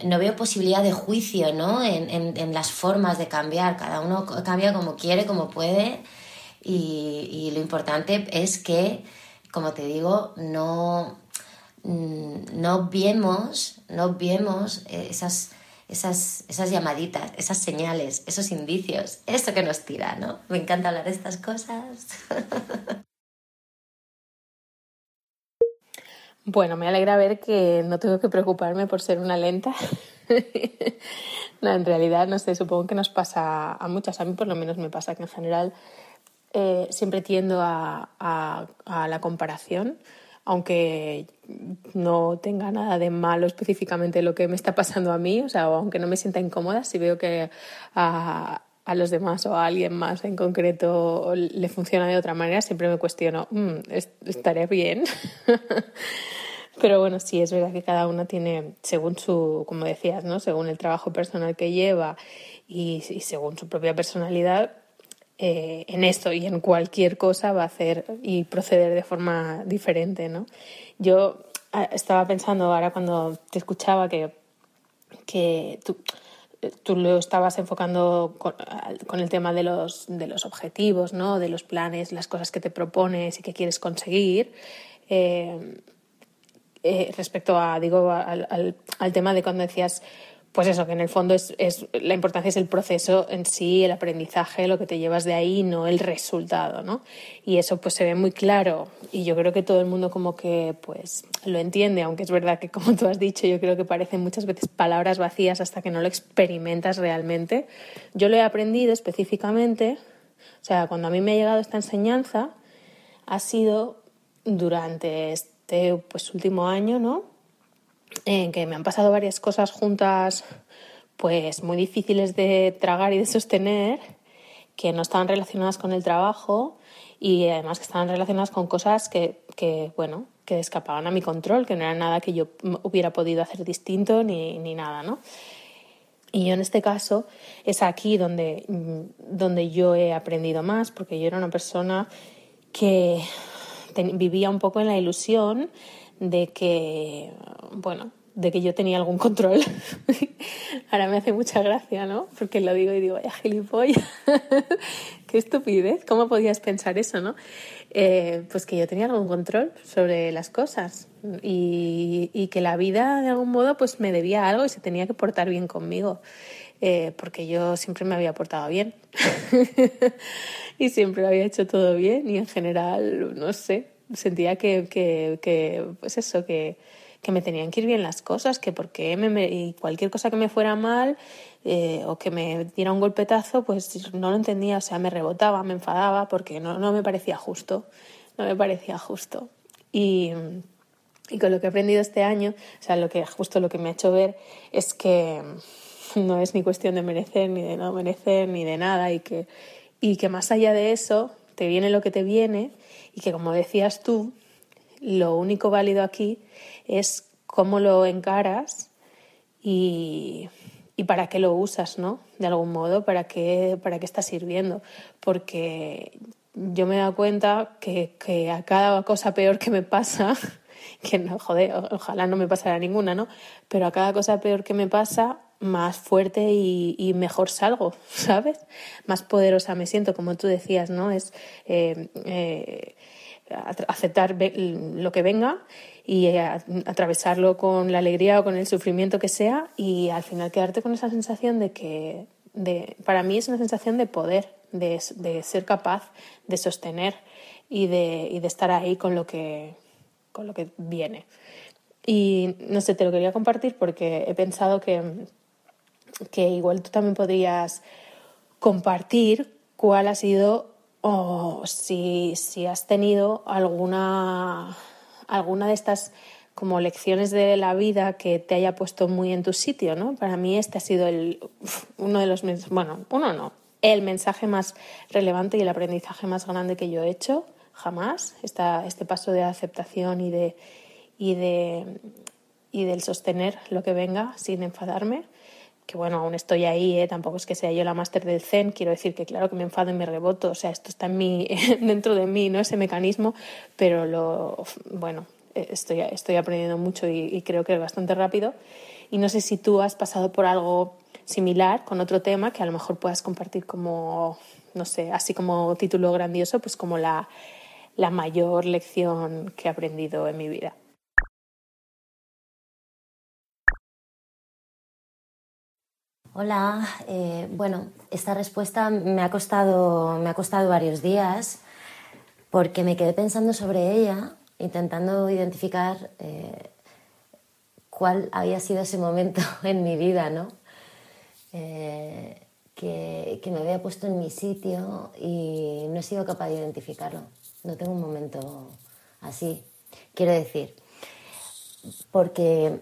no veo posibilidad de juicio ¿no? En, en, las formas de cambiar. Cada uno cambia como quiere, como puede y, lo importante es que, como te digo, no, mm, no viemos, no viemos esas, esas, esas llamaditas, esas señales, esos indicios, eso que nos tira, ¿no? Me encanta hablar de estas cosas. Bueno, me alegra ver que no tengo que preocuparme por ser una lenta. no, en realidad, no sé, supongo que nos pasa a muchas. A mí por lo menos me pasa que en general eh, siempre tiendo a, a, la comparación, aunque no tenga nada de malo específicamente lo que me está pasando a mí, o sea, aunque no me sienta incómoda, si veo que a, a los demás o a alguien más en concreto le funciona de otra manera, siempre me cuestiono, mm, ¿estaré bien? Pero bueno, sí, es verdad que cada uno tiene, según su, como decías, ¿no? Según el trabajo personal que lleva y, según su propia personalidad, eh, en esto y en cualquier cosa va a hacer y proceder de forma diferente, ¿no? Yo ah, estaba pensando ahora cuando te escuchaba que, que tú, tú lo estabas enfocando con, el tema de los, de los objetivos, ¿no? De los planes, las cosas que te propones y que quieres conseguir. Eh, eh, respecto a, digo, al, al, tema de cuando decías, pues eso, que en el fondo es, es, la importancia es el proceso en sí, el aprendizaje, lo que te llevas de ahí, no el resultado, ¿no? Y eso pues se ve muy claro y yo creo que todo el mundo como que pues lo entiende, aunque es verdad que como tú has dicho, yo creo que parecen muchas veces palabras vacías hasta que no lo experimentas realmente. Yo lo he aprendido específicamente, o sea, cuando a mí me ha llegado esta enseñanza, ha sido durante este pues, último año, ¿no? En que me han pasado varias cosas juntas, pues muy difíciles de tragar y de sostener, que no estaban relacionadas con el trabajo y además que estaban relacionadas con cosas que, que bueno, que escapaban a mi control, que no era nada que yo hubiera podido hacer distinto ni, ni nada, ¿no? Y yo en este caso es aquí donde, donde yo he aprendido más, porque yo era una persona que vivía un poco en la ilusión de que, bueno, de que yo tenía algún control. Ahora me hace mucha gracia, ¿no? Porque lo digo y digo, vaya gilipollas, qué estupidez, ¿cómo podías pensar eso, no? Eh, pues que yo tenía algún control sobre las cosas y, que la vida de algún modo pues me debía algo y se tenía que portar bien conmigo. Eh, porque yo siempre me había portado bien y siempre había hecho todo bien y en general, no sé, sentía que, que, pues eso, que, que me tenían que ir bien las cosas, que porque cualquier cosa que me fuera mal eh, o que me diera un golpetazo, pues no lo entendía, o sea, me rebotaba, me enfadaba porque no, no me parecía justo, no me parecía justo. Y, y con lo que he aprendido este año, o sea, lo que justo lo que me ha hecho ver es que no es ni cuestión de merecer, ni de no merecer, ni de nada, y que, y que más allá de eso te viene lo que te viene, y que como decías tú, lo único válido aquí es cómo lo encaras y, y para qué lo usas, ¿no? De algún modo, para qué, para qué está sirviendo. Porque yo me he dado cuenta que, que a cada cosa peor que me pasa, que no, joder, ojalá no me pasara ninguna, ¿no? Pero a cada cosa peor que me pasa, más fuerte y, mejor salgo, ¿sabes? Más poderosa me siento, como tú decías, ¿no? Es eh, eh, aceptar lo que venga y eh, atravesarlo con la alegría o con el sufrimiento que sea y al final quedarte con esa sensación de que, de, para mí es una sensación de poder, de, de ser capaz de sostener y de, y de estar ahí con lo que, con lo que viene. Y no sé, te lo quería compartir porque he pensado que que igual tú también podrías compartir cuál ha sido o si, si has tenido alguna, alguna de estas como lecciones de la vida que te haya puesto muy en tu sitio, ¿no? Para mí este ha sido el, uno de los, bueno, uno no, el mensaje más relevante y el aprendizaje más grande que yo he hecho jamás, este paso de aceptación y de, y de y del sostener lo que venga sin enfadarme que bueno, aún estoy ahí, ¿eh? tampoco es que sea yo la máster del Zen, quiero decir que claro que me enfado y me reboto, o sea, esto está en mí, dentro de mí, ¿no? Ese mecanismo, pero lo, bueno, estoy, estoy aprendiendo mucho y, creo que bastante rápido. Y no sé si tú has pasado por algo similar con otro tema que a lo mejor puedas compartir como no sé, así como título grandioso, pues como la, la mayor lección que he aprendido en mi vida. Hola, eh, bueno, esta respuesta me ha, costado, me ha costado varios días porque me quedé pensando sobre ella, intentando identificar eh, cuál había sido ese momento en mi vida, ¿no? Eh, que, me había puesto en mi sitio y no he sido capaz de identificarlo. No tengo un momento así. Quiero decir, porque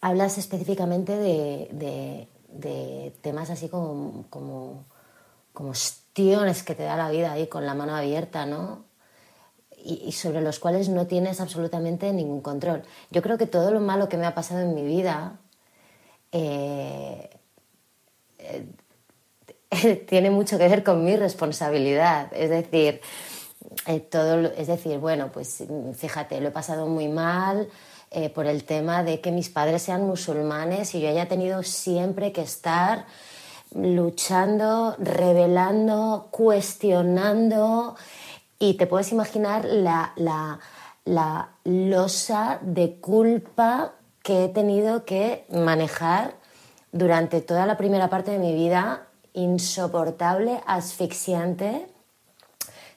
hablas específicamente de, temas así como, como, como que te da la vida ahí con la mano abierta, ¿no? y, sobre los cuales no tienes absolutamente ningún control. Yo creo que todo lo malo que me ha pasado en mi vida eh, eh, tiene mucho que ver con mi responsabilidad. Es decir, eh, todo, es decir, bueno, pues fíjate, lo he pasado muy mal. Por el tema de que mis padres sean musulmanes y yo haya tenido siempre que estar luchando, revelando, cuestionando, y te puedes imaginar la, la, la losa de culpa que he tenido que manejar durante toda la primera parte de mi vida, insoportable, asfixiante.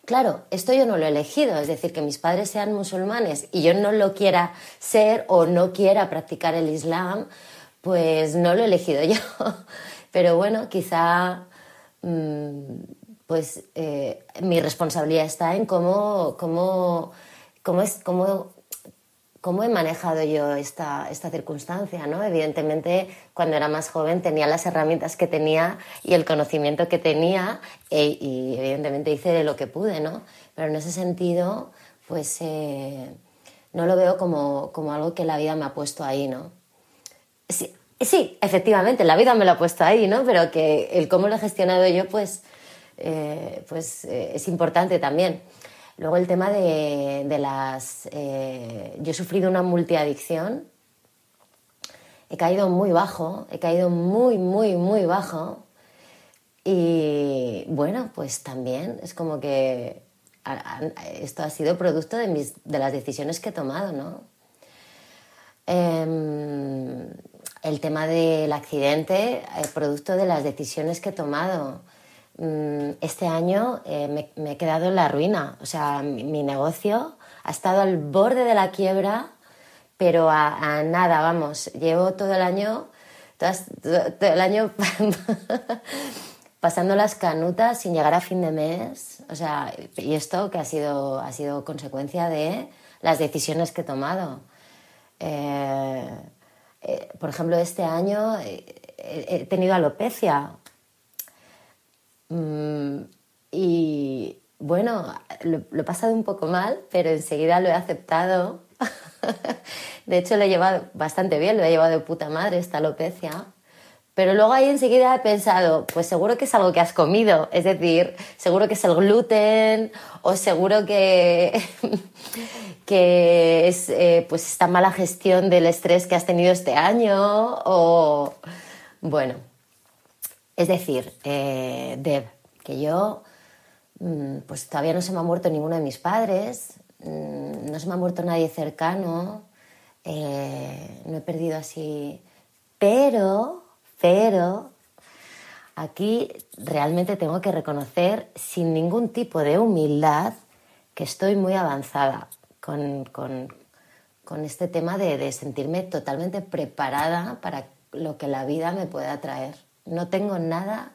Claro, esto yo no lo he elegido, es decir, que mis padres sean musulmanes y yo no lo quiera ser o no quiera practicar el Islam, pues no lo he elegido yo. Pero bueno, quizá mm, pues eh, mi responsabilidad está en cómo, cómo, cómo, es, cómo, cómo he manejado yo esta, esta circunstancia. ¿no? Evidentemente, cuando era más joven tenía las herramientas que tenía y el conocimiento que tenía e, y evidentemente hice lo que pude, ¿no? pero en ese sentido, pues eh, no lo veo como, como algo que la vida me ha puesto ahí. ¿no? Sí, sí, efectivamente, la vida me lo ha puesto ahí, ¿no? pero que el cómo lo he gestionado yo, pues eh, pues eh, es importante también. Luego el tema de, las... Eh, yo he sufrido una multiadicción, he caído muy bajo, he caído muy, muy, muy bajo y bueno, pues también es como que esto ha sido producto de, mis, de las decisiones que he tomado, ¿no? Em, el tema del accidente, producto de las decisiones que he tomado. Mm, este año eh, me, he quedado en la ruina. O sea, mi, negocio ha estado al borde de la quiebra, pero a, nada, vamos. Llevo todo el año, todo, el año pasando las canutas sin llegar a fin de mes. O sea, y esto que ha sido, ha sido consecuencia de las decisiones que he tomado. Eh, eh, por ejemplo, este año he tenido alopecia y bueno, lo, he pasado un poco mal, pero enseguida lo he aceptado. de hecho, lo he llevado bastante bien, lo he llevado de puta madre esta alopecia. Pero luego ahí enseguida he pensado, pues seguro que es algo que has comido, es decir, seguro que es el gluten o seguro que, que es eh, pues esta mala gestión del estrés que has tenido este año o bueno, es decir, eh, Deb, que yo, mm, pues todavía no se me ha muerto ninguno de mis padres, mm, no se me ha muerto nadie cercano, eh, no he perdido así, pero, pero, aquí realmente tengo que reconocer sin ningún tipo de humildad que estoy muy avanzada con, este tema de sentirme totalmente preparada para lo que la vida me pueda traer no tengo nada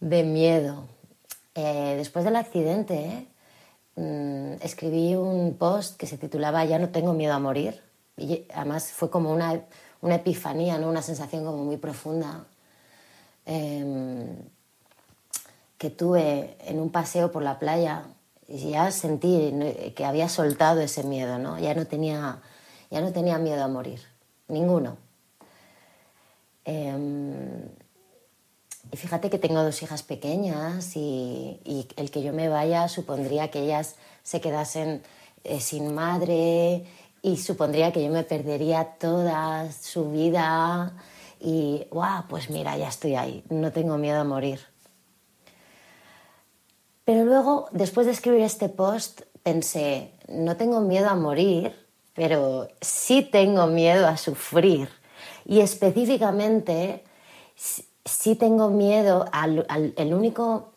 de miedo. Eh, después del accidente, mm, escribí un post que se titulaba Ya no tengo miedo a morir. Y además fue como una, epifanía, ¿no? una sensación como muy profunda em, que tuve en un paseo por la playa y ya sentí que había soltado ese miedo, ¿no? Ya no tenía, ya no tenía miedo a morir, ninguno. Em, y fíjate que tengo dos hijas pequeñas y, el que yo me vaya supondría que ellas se quedasen eh, sin madre y supondría que yo me perdería toda su vida y, guau, pues mira, ya estoy ahí, no tengo miedo a morir. Pero luego, después de escribir este post, pensé, no tengo miedo a morir, pero sí tengo miedo a sufrir. Y específicamente, sí tengo miedo al, el, único,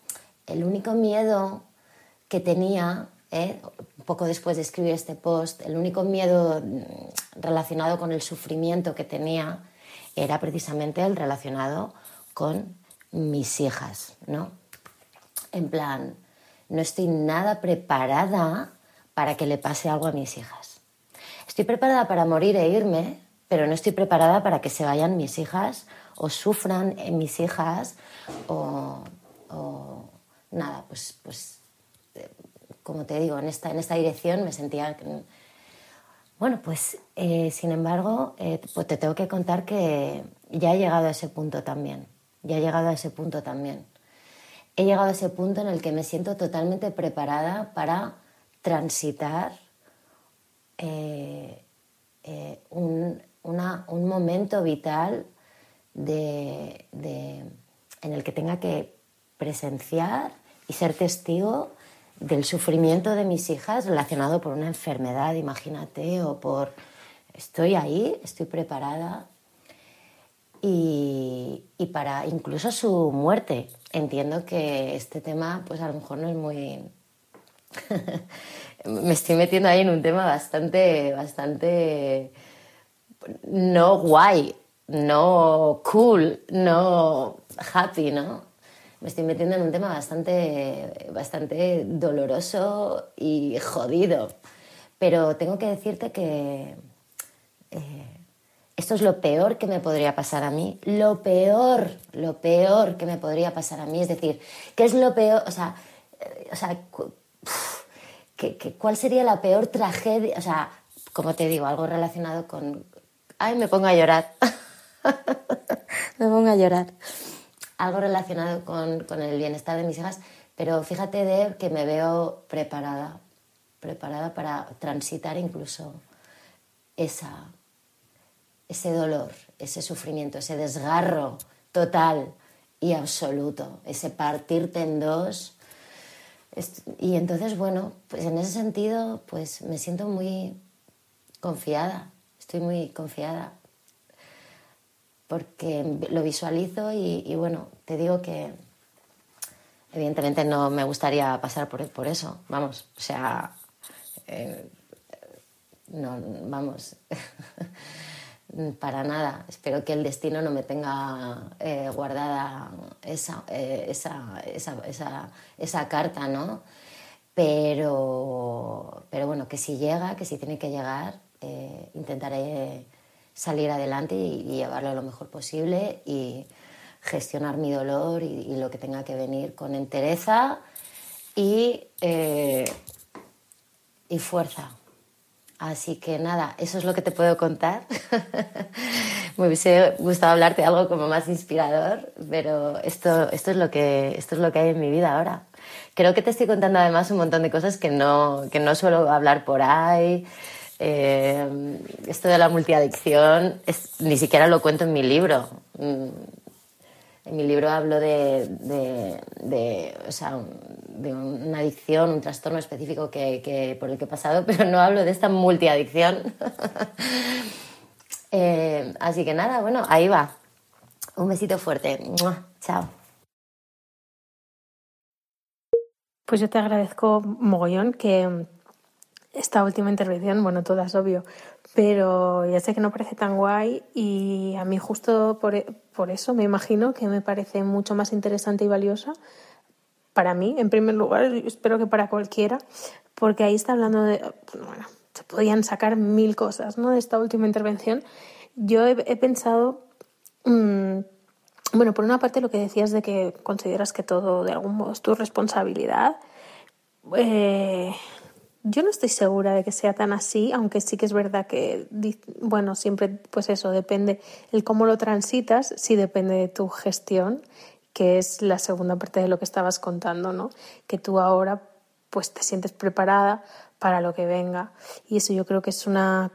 el único miedo que tenía, ¿eh? poco después de escribir este post, el único miedo mm, relacionado con el sufrimiento que tenía era precisamente el relacionado con mis hijas, ¿no? En plan, no estoy nada preparada para que le pase algo a mis hijas. Estoy preparada para morir e irme, pero no estoy preparada para que se vayan mis hijas o sufran en mis hijas o, nada, pues, pues eh, como te digo, en esta, en esta dirección me sentía... Bueno, pues eh, sin embargo, eh, pues te tengo que contar que ya he llegado a ese punto también, ya he llegado a ese punto también. He llegado a ese punto en el que me siento totalmente preparada para transitar un, un momento vital de, en el que tenga que presenciar y ser testigo del sufrimiento de mis hijas relacionado por una enfermedad, imagínate, o por estoy ahí, estoy preparada y, y, para incluso su muerte. Entiendo que este tema, pues a lo mejor no es muy... Me estoy metiendo ahí en un tema bastante, bastante no guay, no cool, no happy, ¿no? Me estoy metiendo en un tema bastante, bastante doloroso y jodido. Pero tengo que decirte que eh, esto es lo peor que me podría pasar a mí. Lo peor, lo peor que me podría pasar a mí. Es decir, ¿qué es lo peor? O sea, eh, o sea cuál sería la peor tragedia? O sea, como te digo, algo relacionado con, Ay, me pongo a llorar. me pongo a llorar. Algo relacionado con, el bienestar de mis hijas, pero fíjate de que me veo preparada, preparada para transitar incluso esa, ese dolor, ese sufrimiento, ese desgarro total y absoluto, ese partirte en dos. Y entonces, bueno, pues en ese sentido, pues me siento muy confiada, estoy muy confiada porque lo visualizo y, bueno, te digo que evidentemente no me gustaría pasar por, por eso, vamos, o sea, eh, no, vamos, para nada. Espero que el destino no me tenga eh, guardada esa, eh, esa, esa, esa, esa carta, ¿no? Pero, pero bueno, que si llega, que si tiene que llegar, eh, intentaré salir adelante y, llevarlo lo mejor posible y gestionar mi dolor y, lo que tenga que venir con entereza y, eh, y fuerza. Así que nada, eso es lo que te puedo contar. Me hubiese gustado hablarte de algo como más inspirador, pero esto, esto, es lo que, esto es lo que hay en mi vida ahora. Creo que te estoy contando además un montón de cosas que no, que no suelo hablar por ahí. Eh, esto de la multiadicción es, ni siquiera lo cuento en mi libro. Mm, en mi libro hablo de, de, o sea, de una adicción, un trastorno específico que, por el que he pasado, pero no hablo de esta multiadicción. eh, así que nada, bueno, ahí va. Un besito fuerte. Chao. Pues yo te agradezco mogollón que esta última intervención, bueno, todas obvio, pero ya sé que no parece tan guay y a mí justo por, e, por eso me imagino que me parece mucho más interesante y valiosa para mí, en primer lugar, espero que para cualquiera, porque ahí está hablando de, bueno, se podían sacar mil cosas, ¿no? De esta última intervención. Yo he, pensado, mm, bueno, por una parte lo que decías de que consideras que todo de algún modo es tu responsabilidad. Eh, yo no estoy segura de que sea tan así, aunque sí que es verdad que, bueno, siempre, pues eso, depende, el cómo lo transitas, sí depende de tu gestión, que es la segunda parte de lo que estabas contando, ¿no? Que tú ahora, pues te sientes preparada para lo que venga. Y eso yo creo que es una,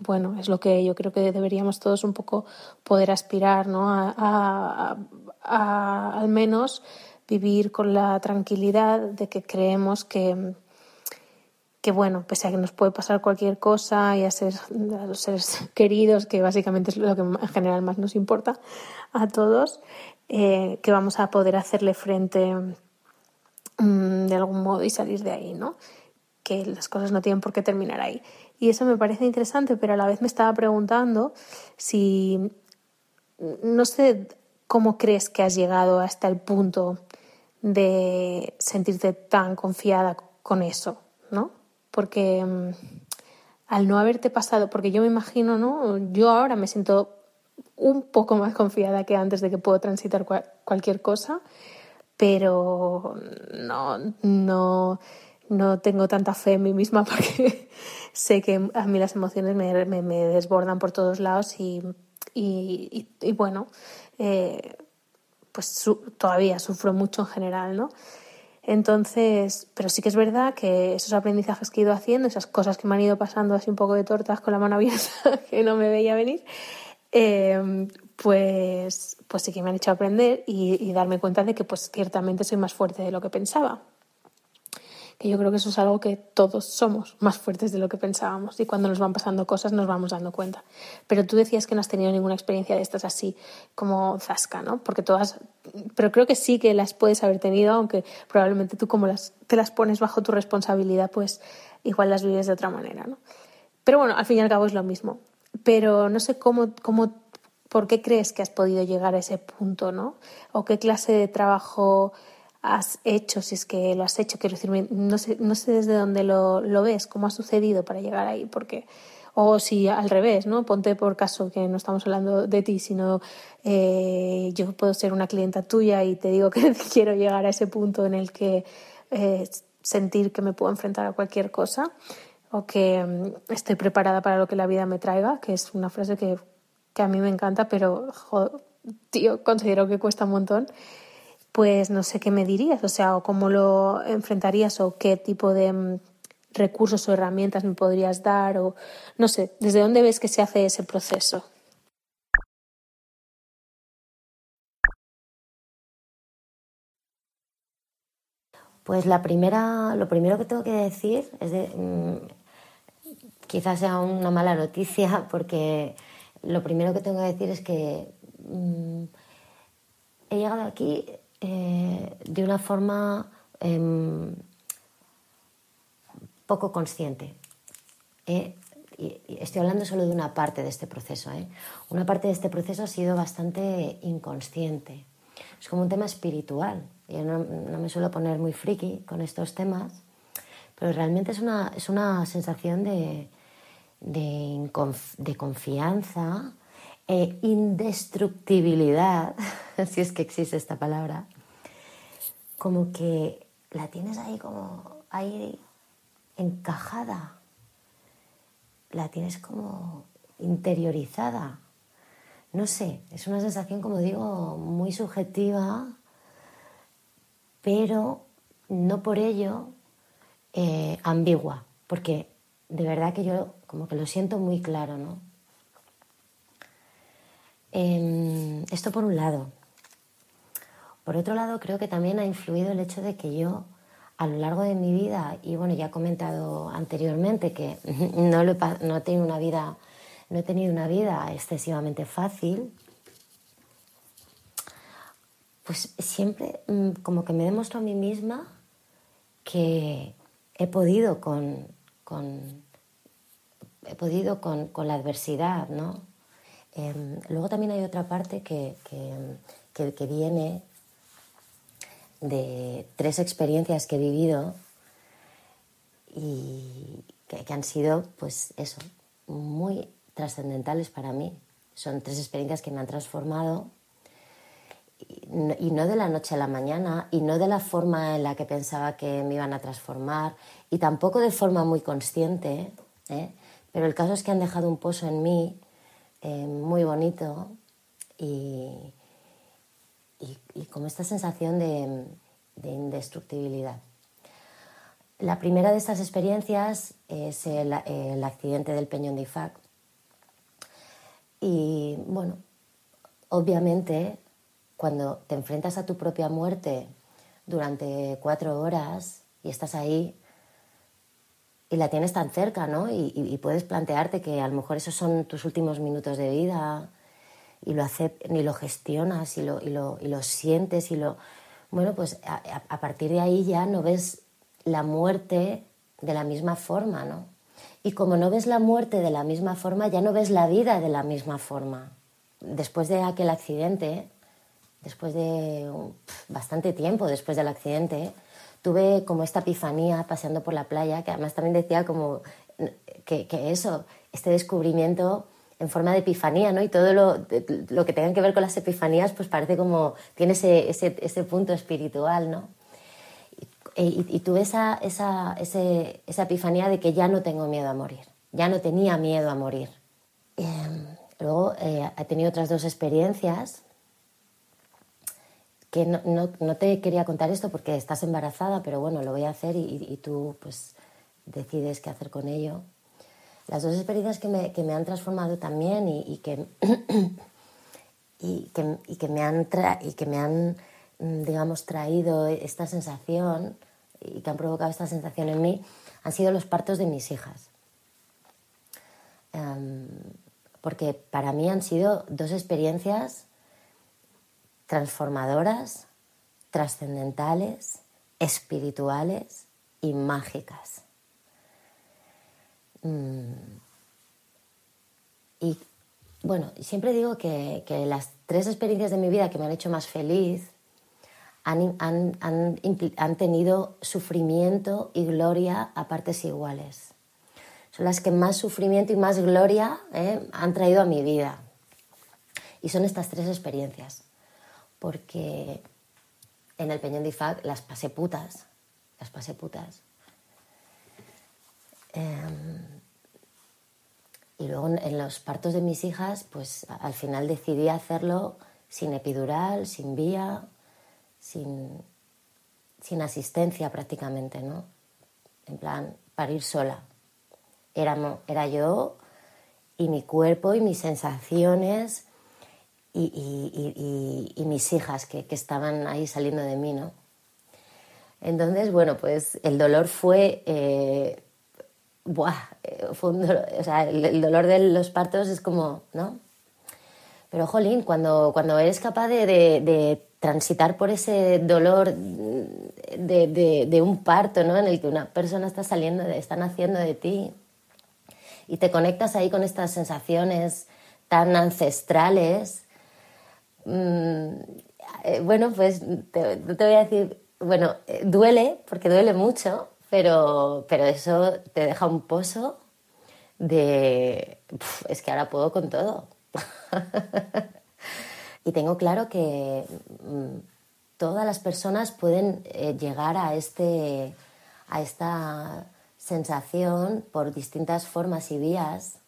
bueno, es lo que yo creo que deberíamos todos un poco poder aspirar, ¿no? a, a al menos vivir con la tranquilidad de que creemos que, que bueno, pese a que nos puede pasar cualquier cosa y a, ser, a los seres queridos, que básicamente es lo que en general más nos importa a todos, eh, que vamos a poder hacerle frente mm, de algún modo y salir de ahí, ¿no? Que las cosas no tienen por qué terminar ahí. Y eso me parece interesante, pero a la vez me estaba preguntando si, no sé cómo crees que has llegado hasta el punto de sentirte tan confiada con eso, ¿no? Porque mm, al no haberte pasado, porque yo me imagino, ¿no? Yo ahora me siento un poco más confiada que antes de que puedo transitar cualquier cosa, pero no, no, no tengo tanta fe en mí misma porque sé que a mí las emociones me, me, desbordan por todos lados y, y, y, bueno, eh, pues todavía sufro mucho en general, ¿no? Entonces, pero sí que es verdad que esos aprendizajes que he ido haciendo, esas cosas que me han ido pasando así un poco de tortas con la mano abierta, que no me veía venir, eh, pues, pues sí que me han hecho aprender y, darme cuenta de que pues ciertamente soy más fuerte de lo que pensaba. Que yo creo que eso es algo que todos somos más fuertes de lo que pensábamos y cuando nos van pasando cosas nos vamos dando cuenta. Pero tú decías que no has tenido ninguna experiencia de estas así como zasca, ¿no? Porque todas, pero creo que sí que las puedes haber tenido, aunque probablemente tú como te las pones bajo tu responsabilidad, pues igual las vives de otra manera, ¿no? Pero bueno, al fin y al cabo es lo mismo. Pero no sé cómo, cómo ¿Por qué crees que has podido llegar a ese punto, no? ¿O qué clase de trabajo has hecho, si es que lo has hecho? Quiero decir, no sé, no sé desde dónde lo, lo ves, cómo ha sucedido para llegar ahí, porque o si al revés, ¿no? Ponte por caso que no estamos hablando de ti, sino eh, yo puedo ser una clienta tuya y te digo que quiero llegar a ese punto en el que eh, sentir que me puedo enfrentar a cualquier cosa o que mm, estoy preparada para lo que la vida me traiga, que es una frase que que a mí me encanta, pero, tío, considero que cuesta un montón, pues no sé qué me dirías, o sea, o cómo lo enfrentarías o qué tipo de mm, recursos o herramientas me podrías dar o no sé, ¿desde dónde ves que se hace ese proceso? Pues la primera, lo primero que tengo que decir es de, mm, quizás sea una mala noticia porque lo primero que tengo que decir es que mm, he llegado aquí eh, de una forma em, poco consciente. Eh, y estoy hablando solo de una parte de este proceso. ¿eh? Una parte de este proceso ha sido bastante inconsciente. Es como un tema espiritual. Yo no, me suelo poner muy friki con estos temas, pero realmente es una, es una sensación de, de, confianza e indestructibilidad, si es que existe esta palabra, como que la tienes ahí como ahí encajada, la tienes como interiorizada. No sé, es una sensación, como digo, muy subjetiva, pero no por ello eh, ambigua, porque de verdad que yo como que lo siento muy claro, ¿no? Em, esto por un lado. Por otro lado, creo que también ha influido el hecho de que yo, a lo largo de mi vida, y bueno, ya he comentado anteriormente que no, no, he tenido una vida, no he tenido una vida excesivamente fácil, pues siempre mm, como que me demuestro a mí misma que he podido con, con he podido con, con la adversidad, ¿no? Em, luego también hay otra parte que, que, que, viene de tres experiencias que he vivido y que, han sido, pues eso, muy trascendentales para mí. Son tres experiencias que me han transformado y no de la noche a la mañana y no de la forma en la que pensaba que me iban a transformar y tampoco de forma muy consciente, ¿eh? Pero el caso es que han dejado un pozo en mí eh, muy bonito y, y, como esta sensación de, indestructibilidad. La primera de estas experiencias es el, accidente del Peñón de Ifac. Y bueno, obviamente cuando te enfrentas a tu propia muerte durante cuatro horas y estás ahí y la tienes tan cerca, ¿no? Y, puedes plantearte que a lo mejor esos son tus últimos minutos de vida y lo, y lo gestionas y lo, y lo, y lo sientes y lo... Bueno, pues a, partir de ahí ya no ves la muerte de la misma forma, ¿no? Y como no ves la muerte de la misma forma, ya no ves la vida de la misma forma. Después de aquel accidente, después de bastante tiempo después del accidente, tuve como esta epifanía paseando por la playa, que además también decía como que, eso, este descubrimiento en forma de epifanía, ¿no? Y todo lo, lo, que tenga que ver con las epifanías, pues parece como, tiene ese, ese, ese punto espiritual, ¿no? Y, y, tuve esa, esa, esa, epifanía de que ya no tengo miedo a morir, ya no tenía miedo a morir. Em, luego eh, he tenido otras dos experiencias que no, no, te quería contar esto porque estás embarazada, pero bueno, lo voy a hacer y, tú pues decides qué hacer con ello. Las dos experiencias que me, que me han transformado también y, que, y, que, y que me han, y que me han, mm, digamos, traído esta sensación y que han provocado esta sensación en mí han sido los partos de mis hijas. Em, porque para mí han sido dos experiencias transformadoras, trascendentales, espirituales y mágicas. Mm. Y bueno, siempre digo que, las tres experiencias de mi vida que me han hecho más feliz han, han, tenido sufrimiento y gloria a partes iguales. Son las que más sufrimiento y más gloria eh, han traído a mi vida. Y son estas tres experiencias porque en el Peñón de Ifac las pasé putas, las pasé putas. Em, y luego en los partos de mis hijas, pues al final decidí hacerlo sin epidural, sin vía, sin, sin asistencia prácticamente, ¿no? En plan, parir sola. Era, era yo y mi cuerpo y mis sensaciones y, mis hijas que, estaban ahí saliendo de mí, ¿no? Entonces, bueno, pues el dolor fue... Eh, buah, eh, fue un dolor, o sea, el, dolor de los partos es como, ¿no? Pero, jolín, cuando, cuando eres capaz de, transitar por ese dolor de, de, un parto, ¿no? En el que una persona está saliendo, está naciendo de ti y te conectas ahí con estas sensaciones tan ancestrales, Mm, eh, bueno, pues te, te voy a decir, bueno, eh, duele, porque duele mucho, pero, pero eso te deja un pozo de, es que ahora puedo con todo. y tengo claro que mm, todas las personas pueden eh, llegar a, este, a esta sensación por distintas formas y vías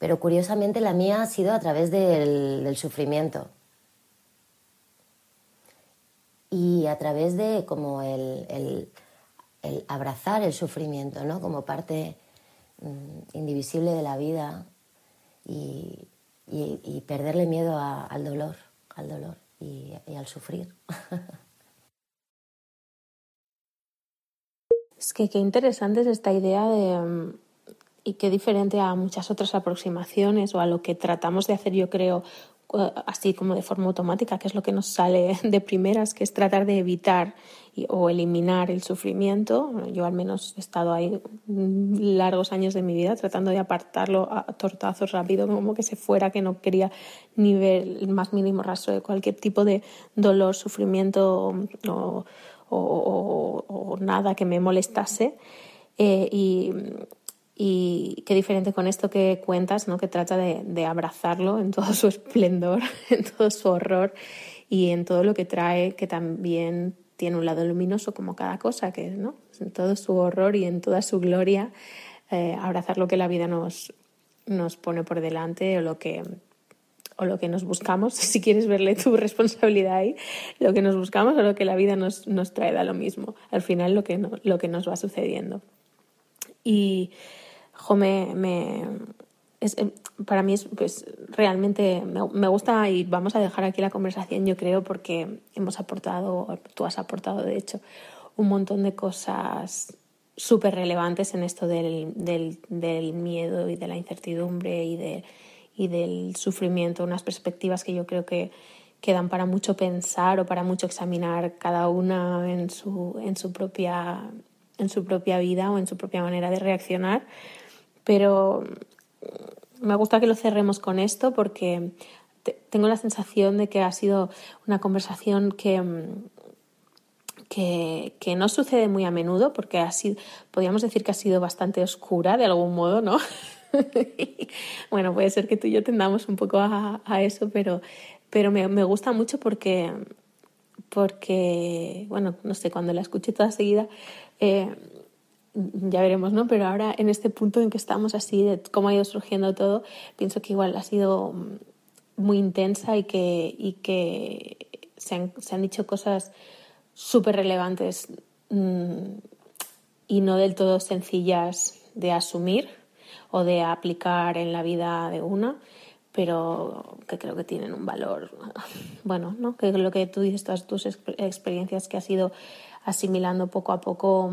pero curiosamente la mía ha sido a través del, sufrimiento y a través de como el, abrazar el sufrimiento, ¿no? Como parte mm, indivisible de la vida y, perderle miedo al dolor, al dolor y, y al sufrir. Es que qué interesante es esta idea de mm, y qué diferente a muchas otras aproximaciones o a lo que tratamos de hacer, yo creo, así como de forma automática, que es lo que nos sale de primeras, que es tratar de evitar o eliminar el sufrimiento. Yo al menos he estado ahí largos años de mi vida tratando de apartarlo a tortazos rápido, como que se fuera, que no quería ni ver el más mínimo rastro de cualquier tipo de dolor, sufrimiento o, o, nada que me molestase. Eh, y, y qué diferente con esto que cuentas, ¿no? que trata de, abrazarlo en todo su esplendor, en todo su horror y en todo lo que trae, que también tiene un lado luminoso como cada cosa, que ¿no? en todo su horror y en toda su gloria, eh, abrazar lo que la vida nos, nos pone por delante o lo que o lo que nos buscamos, si quieres verle tu responsabilidad ahí, lo que nos buscamos o lo que la vida nos, nos trae da lo mismo. Al final lo que, lo que nos va sucediendo. Y me, es, eh, para mí es pues, realmente me, me, gusta y vamos a dejar aquí la conversación, yo creo, porque hemos aportado, tú has aportado, de hecho, un montón de cosas súper relevantes en esto del, del, del, miedo y de la incertidumbre y, de, y del sufrimiento, unas perspectivas que yo creo que, que dan para mucho pensar o para mucho examinar cada una en su, en su, propia, en su propia vida o en su propia manera de reaccionar. Pero me gusta que lo cerremos con esto porque tengo la sensación de que ha sido una conversación que, que, que, no sucede muy a menudo porque ha sido, podríamos decir que ha sido bastante oscura de algún modo, ¿no? bueno, puede ser que tú y yo tendamos un poco a, a eso, pero, pero me, me, gusta mucho porque, porque, bueno, no sé, cuando la escuché toda seguida, eh, ya veremos, ¿no? Pero ahora en este punto en que estamos así, de cómo ha ido surgiendo todo, pienso que igual ha sido muy intensa y que, y que se, han, se han dicho cosas súper relevantes mmm, y no del todo sencillas de asumir o de aplicar en la vida de una, pero que creo que tienen un valor, bueno, ¿no? Que lo que tú dices, todas tus experiencias que has ido asimilando poco a poco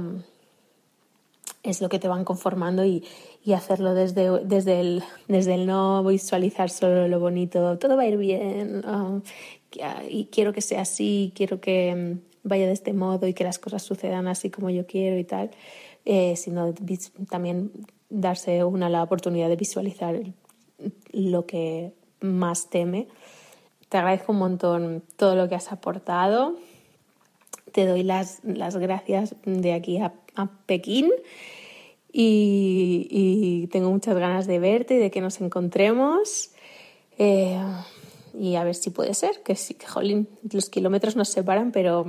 es lo que te van conformando y, y hacerlo desde, desde, el, desde el no visualizar solo lo bonito, todo va a ir bien uh, y quiero que sea así, quiero que mm, vaya de este modo y que las cosas sucedan así como yo quiero y tal, eh, sino también darse una la oportunidad de visualizar lo que más teme. Te agradezco un montón todo lo que has aportado. Te doy las, las gracias de aquí a, a Pekín y, tengo muchas ganas de verte y de que nos encontremos. Eh, y a ver si puede ser, que sí, que jolín, los kilómetros nos separan, pero,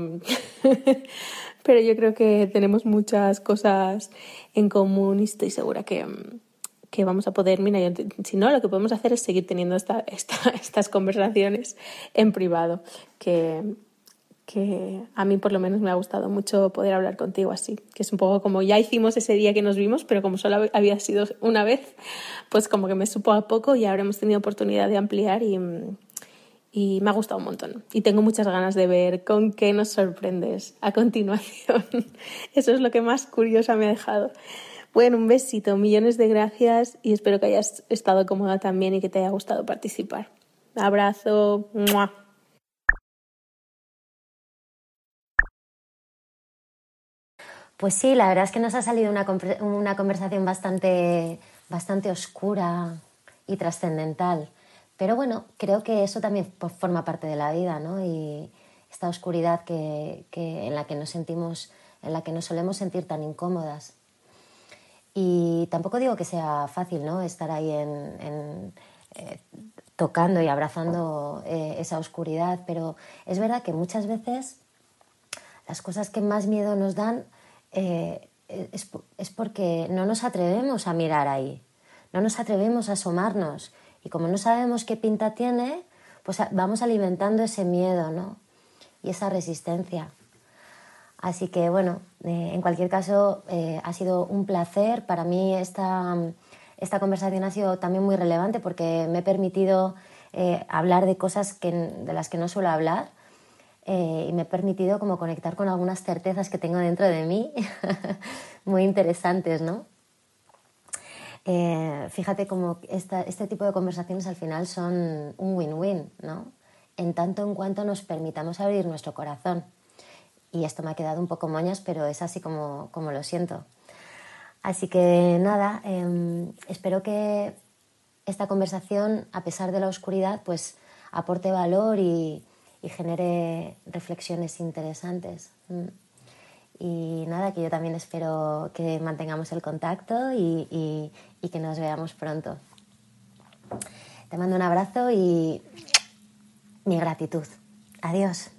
pero yo creo que tenemos muchas cosas en común y estoy segura que, que vamos a poder, mira, yo, si no, lo que podemos hacer es seguir teniendo esta, esta, estas conversaciones en privado, que, que a mí por lo menos me ha gustado mucho poder hablar contigo así, que es un poco como ya hicimos ese día que nos vimos, pero como solo había sido una vez, pues como que me supo a poco y ahora hemos tenido oportunidad de ampliar y, y me ha gustado un montón. Y tengo muchas ganas de ver con qué nos sorprendes a continuación. Eso es lo que más curiosa me ha dejado. Bueno, un besito, millones de gracias y espero que hayas estado cómoda también y que te haya gustado participar. Abrazo. Pues sí, la verdad es que nos ha salido una, una conversación bastante, bastante oscura y trascendental. Pero bueno, creo que eso también forma parte de la vida, ¿no? Y esta oscuridad que, que, en la que nos sentimos, en la que nos solemos sentir tan incómodas. Y tampoco digo que sea fácil, ¿no? Estar ahí en eh, tocando y abrazando eh, esa oscuridad, pero es verdad que muchas veces las cosas que más miedo nos dan eh, es, es, porque no nos atrevemos a mirar ahí, no nos atrevemos a asomarnos y como no sabemos qué pinta tiene, pues vamos alimentando ese miedo ¿no? y esa resistencia. Así que bueno, eh, en cualquier caso eh, ha sido un placer. Para mí esta, esta conversación ha sido también muy relevante porque me he permitido hablar de cosas que, de las que no suelo hablar eh, y me he permitido como conectar con algunas certezas que tengo dentro de mí, muy interesantes, ¿no? Eh, fíjate como esta, este tipo de conversaciones al final son un win-win, ¿no? En tanto en cuanto nos permitamos abrir nuestro corazón. Y esto me ha quedado un poco moñas, pero es así como, como lo siento. Así que nada, eh, espero que esta conversación, a pesar de la oscuridad, pues aporte valor y, y genere reflexiones interesantes. Mm. Y nada, que yo también espero que mantengamos el contacto y, y, y que nos veamos pronto. Te mando un abrazo y mi gratitud. Adiós.